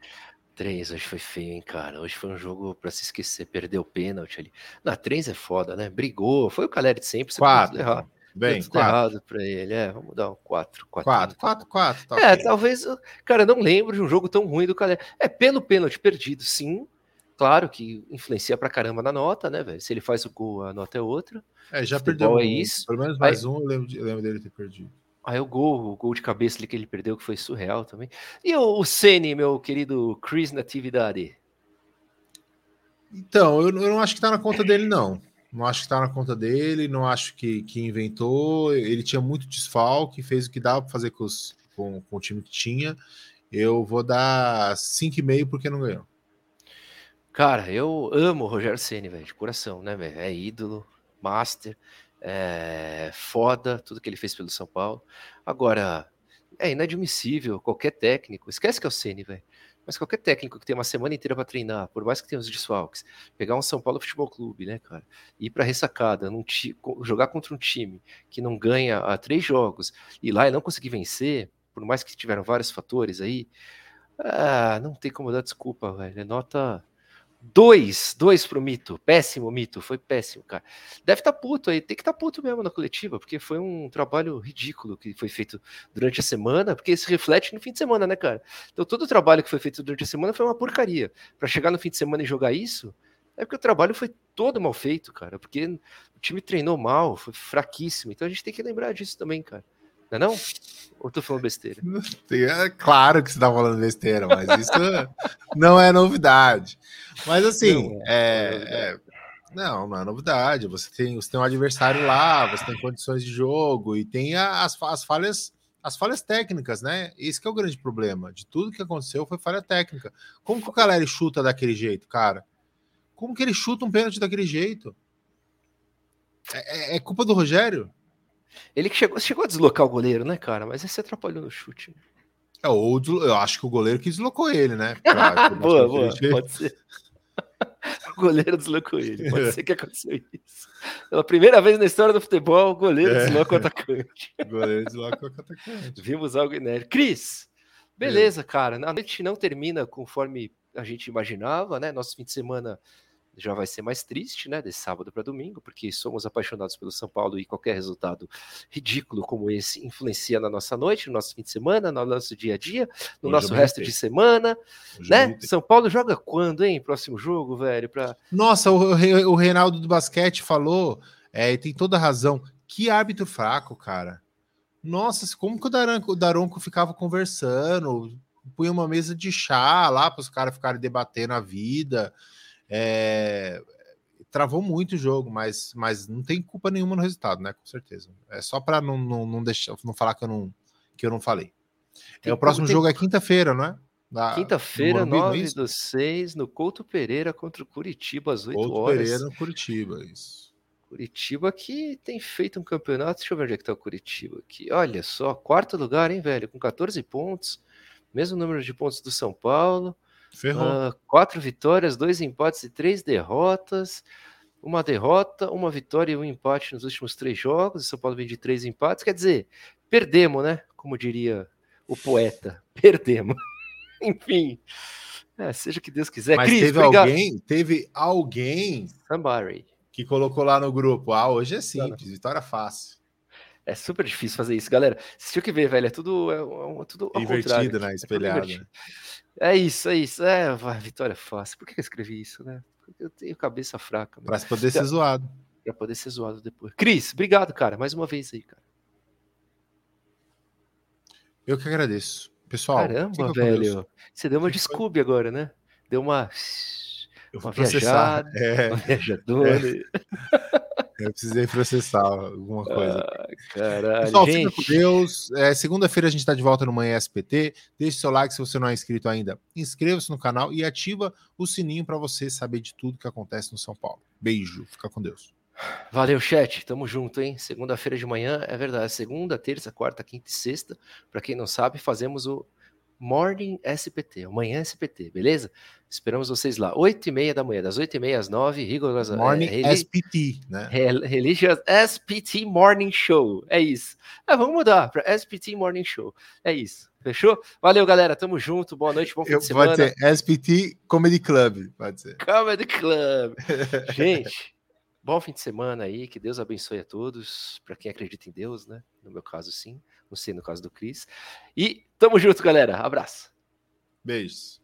3 hoje foi feio, hein, cara. Hoje foi um jogo para se esquecer, perdeu o pênalti ali. Na 3 é foda, né? Brigou, foi o Caleri de sempre.
4. Errado. Bem,
tudo errado pra ele. É, vamos dar um 4.
4, 4, 4.
Tá é, okay. talvez. Cara, não lembro de um jogo tão ruim do Caleri. É, pelo pênalti perdido, sim. Claro que influencia pra caramba na nota, né, velho? Se ele faz o gol, a nota é outra.
É, já perdeu. É isso. Pelo menos mais Aí, um, eu lembro, eu lembro dele ter perdido.
Aí o gol, o gol de cabeça ali que ele perdeu, que foi surreal também. E o, o Ceni, meu querido Chris Natividade?
Então, eu, eu não acho que tá na conta dele, não. Não acho que tá na conta dele, não acho que, que inventou. Ele tinha muito desfalque, fez o que dava para fazer com, os, com, com o time que tinha. Eu vou dar 5,5 porque não ganhou.
Cara, eu amo o Rogério Ceni, velho, de coração, né, velho? É ídolo, master, é foda tudo que ele fez pelo São Paulo. Agora, é inadmissível qualquer técnico, esquece que é o Ceni, velho. Mas qualquer técnico que tem uma semana inteira para treinar, por mais que tenha os desfalques, pegar um São Paulo Futebol Clube, né, cara, ir para ressacada, jogar contra um time que não ganha há três jogos, e lá e não conseguir vencer, por mais que tiveram vários fatores aí, ah, não tem como dar desculpa, velho. É nota Dois, dois pro Mito. Péssimo, Mito. Foi péssimo, cara. Deve estar tá puto aí. Tem que estar tá puto mesmo na coletiva, porque foi um trabalho ridículo que foi feito durante a semana, porque isso reflete no fim de semana, né, cara? Então todo o trabalho que foi feito durante a semana foi uma porcaria. Para chegar no fim de semana e jogar isso, é porque o trabalho foi todo mal feito, cara. Porque o time treinou mal, foi fraquíssimo. Então a gente tem que lembrar disso também, cara. Não é não? Ou tô falando besteira?
É claro que você tá falando besteira, mas isso não é novidade. Mas assim, não, é, é, não, não é novidade. Você tem, você tem um adversário lá, você tem condições de jogo e tem as, as falhas as falhas técnicas, né? Esse que é o grande problema. De tudo que aconteceu foi falha técnica. Como que o Caleri chuta daquele jeito, cara? Como que ele chuta um pênalti daquele jeito? É, é, é culpa do Rogério?
Ele que chegou, chegou a deslocar o goleiro, né, cara? Mas esse atrapalhou no chute.
É, ou eu acho que o goleiro que deslocou ele, né?
Pra, boa, boa, pode ser. o goleiro deslocou ele. Pode é. ser que aconteceu isso. Pela primeira vez na história do futebol, o goleiro é. desloca o atacante.
O goleiro desloca o atacante.
Vimos algo inédito. Cris, beleza, é. cara. A noite não termina conforme a gente imaginava, né? Nosso fim de semana já vai ser mais triste, né, desse sábado para domingo, porque somos apaixonados pelo São Paulo e qualquer resultado ridículo como esse influencia na nossa noite, no nosso fim de semana, no nosso dia a dia, no Hoje nosso resto de semana, né? São Paulo joga quando, hein? Próximo jogo, velho, para
Nossa, o, o Reinaldo do basquete falou, é, e tem toda razão. Que árbitro fraco, cara. Nossa, como que o Daronco, o Daronco ficava conversando, punha uma mesa de chá lá para os caras ficarem debatendo a vida. É, travou muito o jogo, mas, mas não tem culpa nenhuma no resultado, né? Com certeza. É só para não, não, não, deixar, não falar que eu não, que eu não falei. Tem, é, o próximo tem... jogo é quinta-feira, não é?
Quinta-feira, 9 é do 6, no Couto Pereira contra o Curitiba, às 8 Couto horas. Pereira no
Curitiba, isso.
Curitiba que tem feito um campeonato. Deixa eu ver onde é que tá o Curitiba aqui. Olha só, quarto lugar, hein, velho? Com 14 pontos. Mesmo número de pontos do São Paulo. Uh, quatro vitórias, dois empates e três derrotas. Uma derrota, uma vitória e um empate nos últimos três jogos. O São Paulo vem de três empates. Quer dizer, perdemos, né? Como diria o poeta. Perdemos. Enfim. É, seja o que Deus quiser.
Mas Cris, teve obrigado. alguém, teve alguém
Somebody.
que colocou lá no grupo. Ah, hoje é simples, vitória fácil.
É super difícil fazer isso, galera. Você tinha que ver, velho. É tudo, é, é tudo
invertido, né? Espelhado. É
é isso, é isso. É, vai, vitória fácil. Por que eu escrevi isso, né? Porque eu tenho cabeça fraca.
Para poder ser zoado.
Para poder ser zoado depois. Cris, obrigado, cara. Mais uma vez aí, cara.
Eu que agradeço. Pessoal.
Caramba, velho. Você deu uma desculpe agora, né? Deu uma. Uma viajada. É. Uma viajadora. É.
Eu precisei processar alguma coisa. Ah,
caralho,
Pessoal, gente. fica com Deus. É, Segunda-feira a gente está de volta no Manhã SPT. Deixe seu like se você não é inscrito ainda. Inscreva-se no canal e ativa o sininho para você saber de tudo que acontece no São Paulo. Beijo, fica com Deus.
Valeu, chat. Tamo junto, hein? Segunda-feira de manhã, é verdade. Segunda, terça, quarta, quinta e sexta. Para quem não sabe, fazemos o Morning SPT, amanhã SPT, beleza? Esperamos vocês lá, 8 e meia da manhã, das 8 e meia às 9, rigorosa.
Morning é, SPT, né?
Religious SPT Morning Show, é isso. É, vamos mudar para SPT Morning Show, é isso. Fechou? Valeu, galera. Tamo junto. Boa noite, bom fim Eu, de semana.
Pode ser SPT Comedy Club, pode ser.
Comedy Club. Gente, bom fim de semana aí. Que Deus abençoe a todos. Para quem acredita em Deus, né? No meu caso, sim. Não sei no caso do Cris. E tamo junto, galera. Abraço.
Beijos.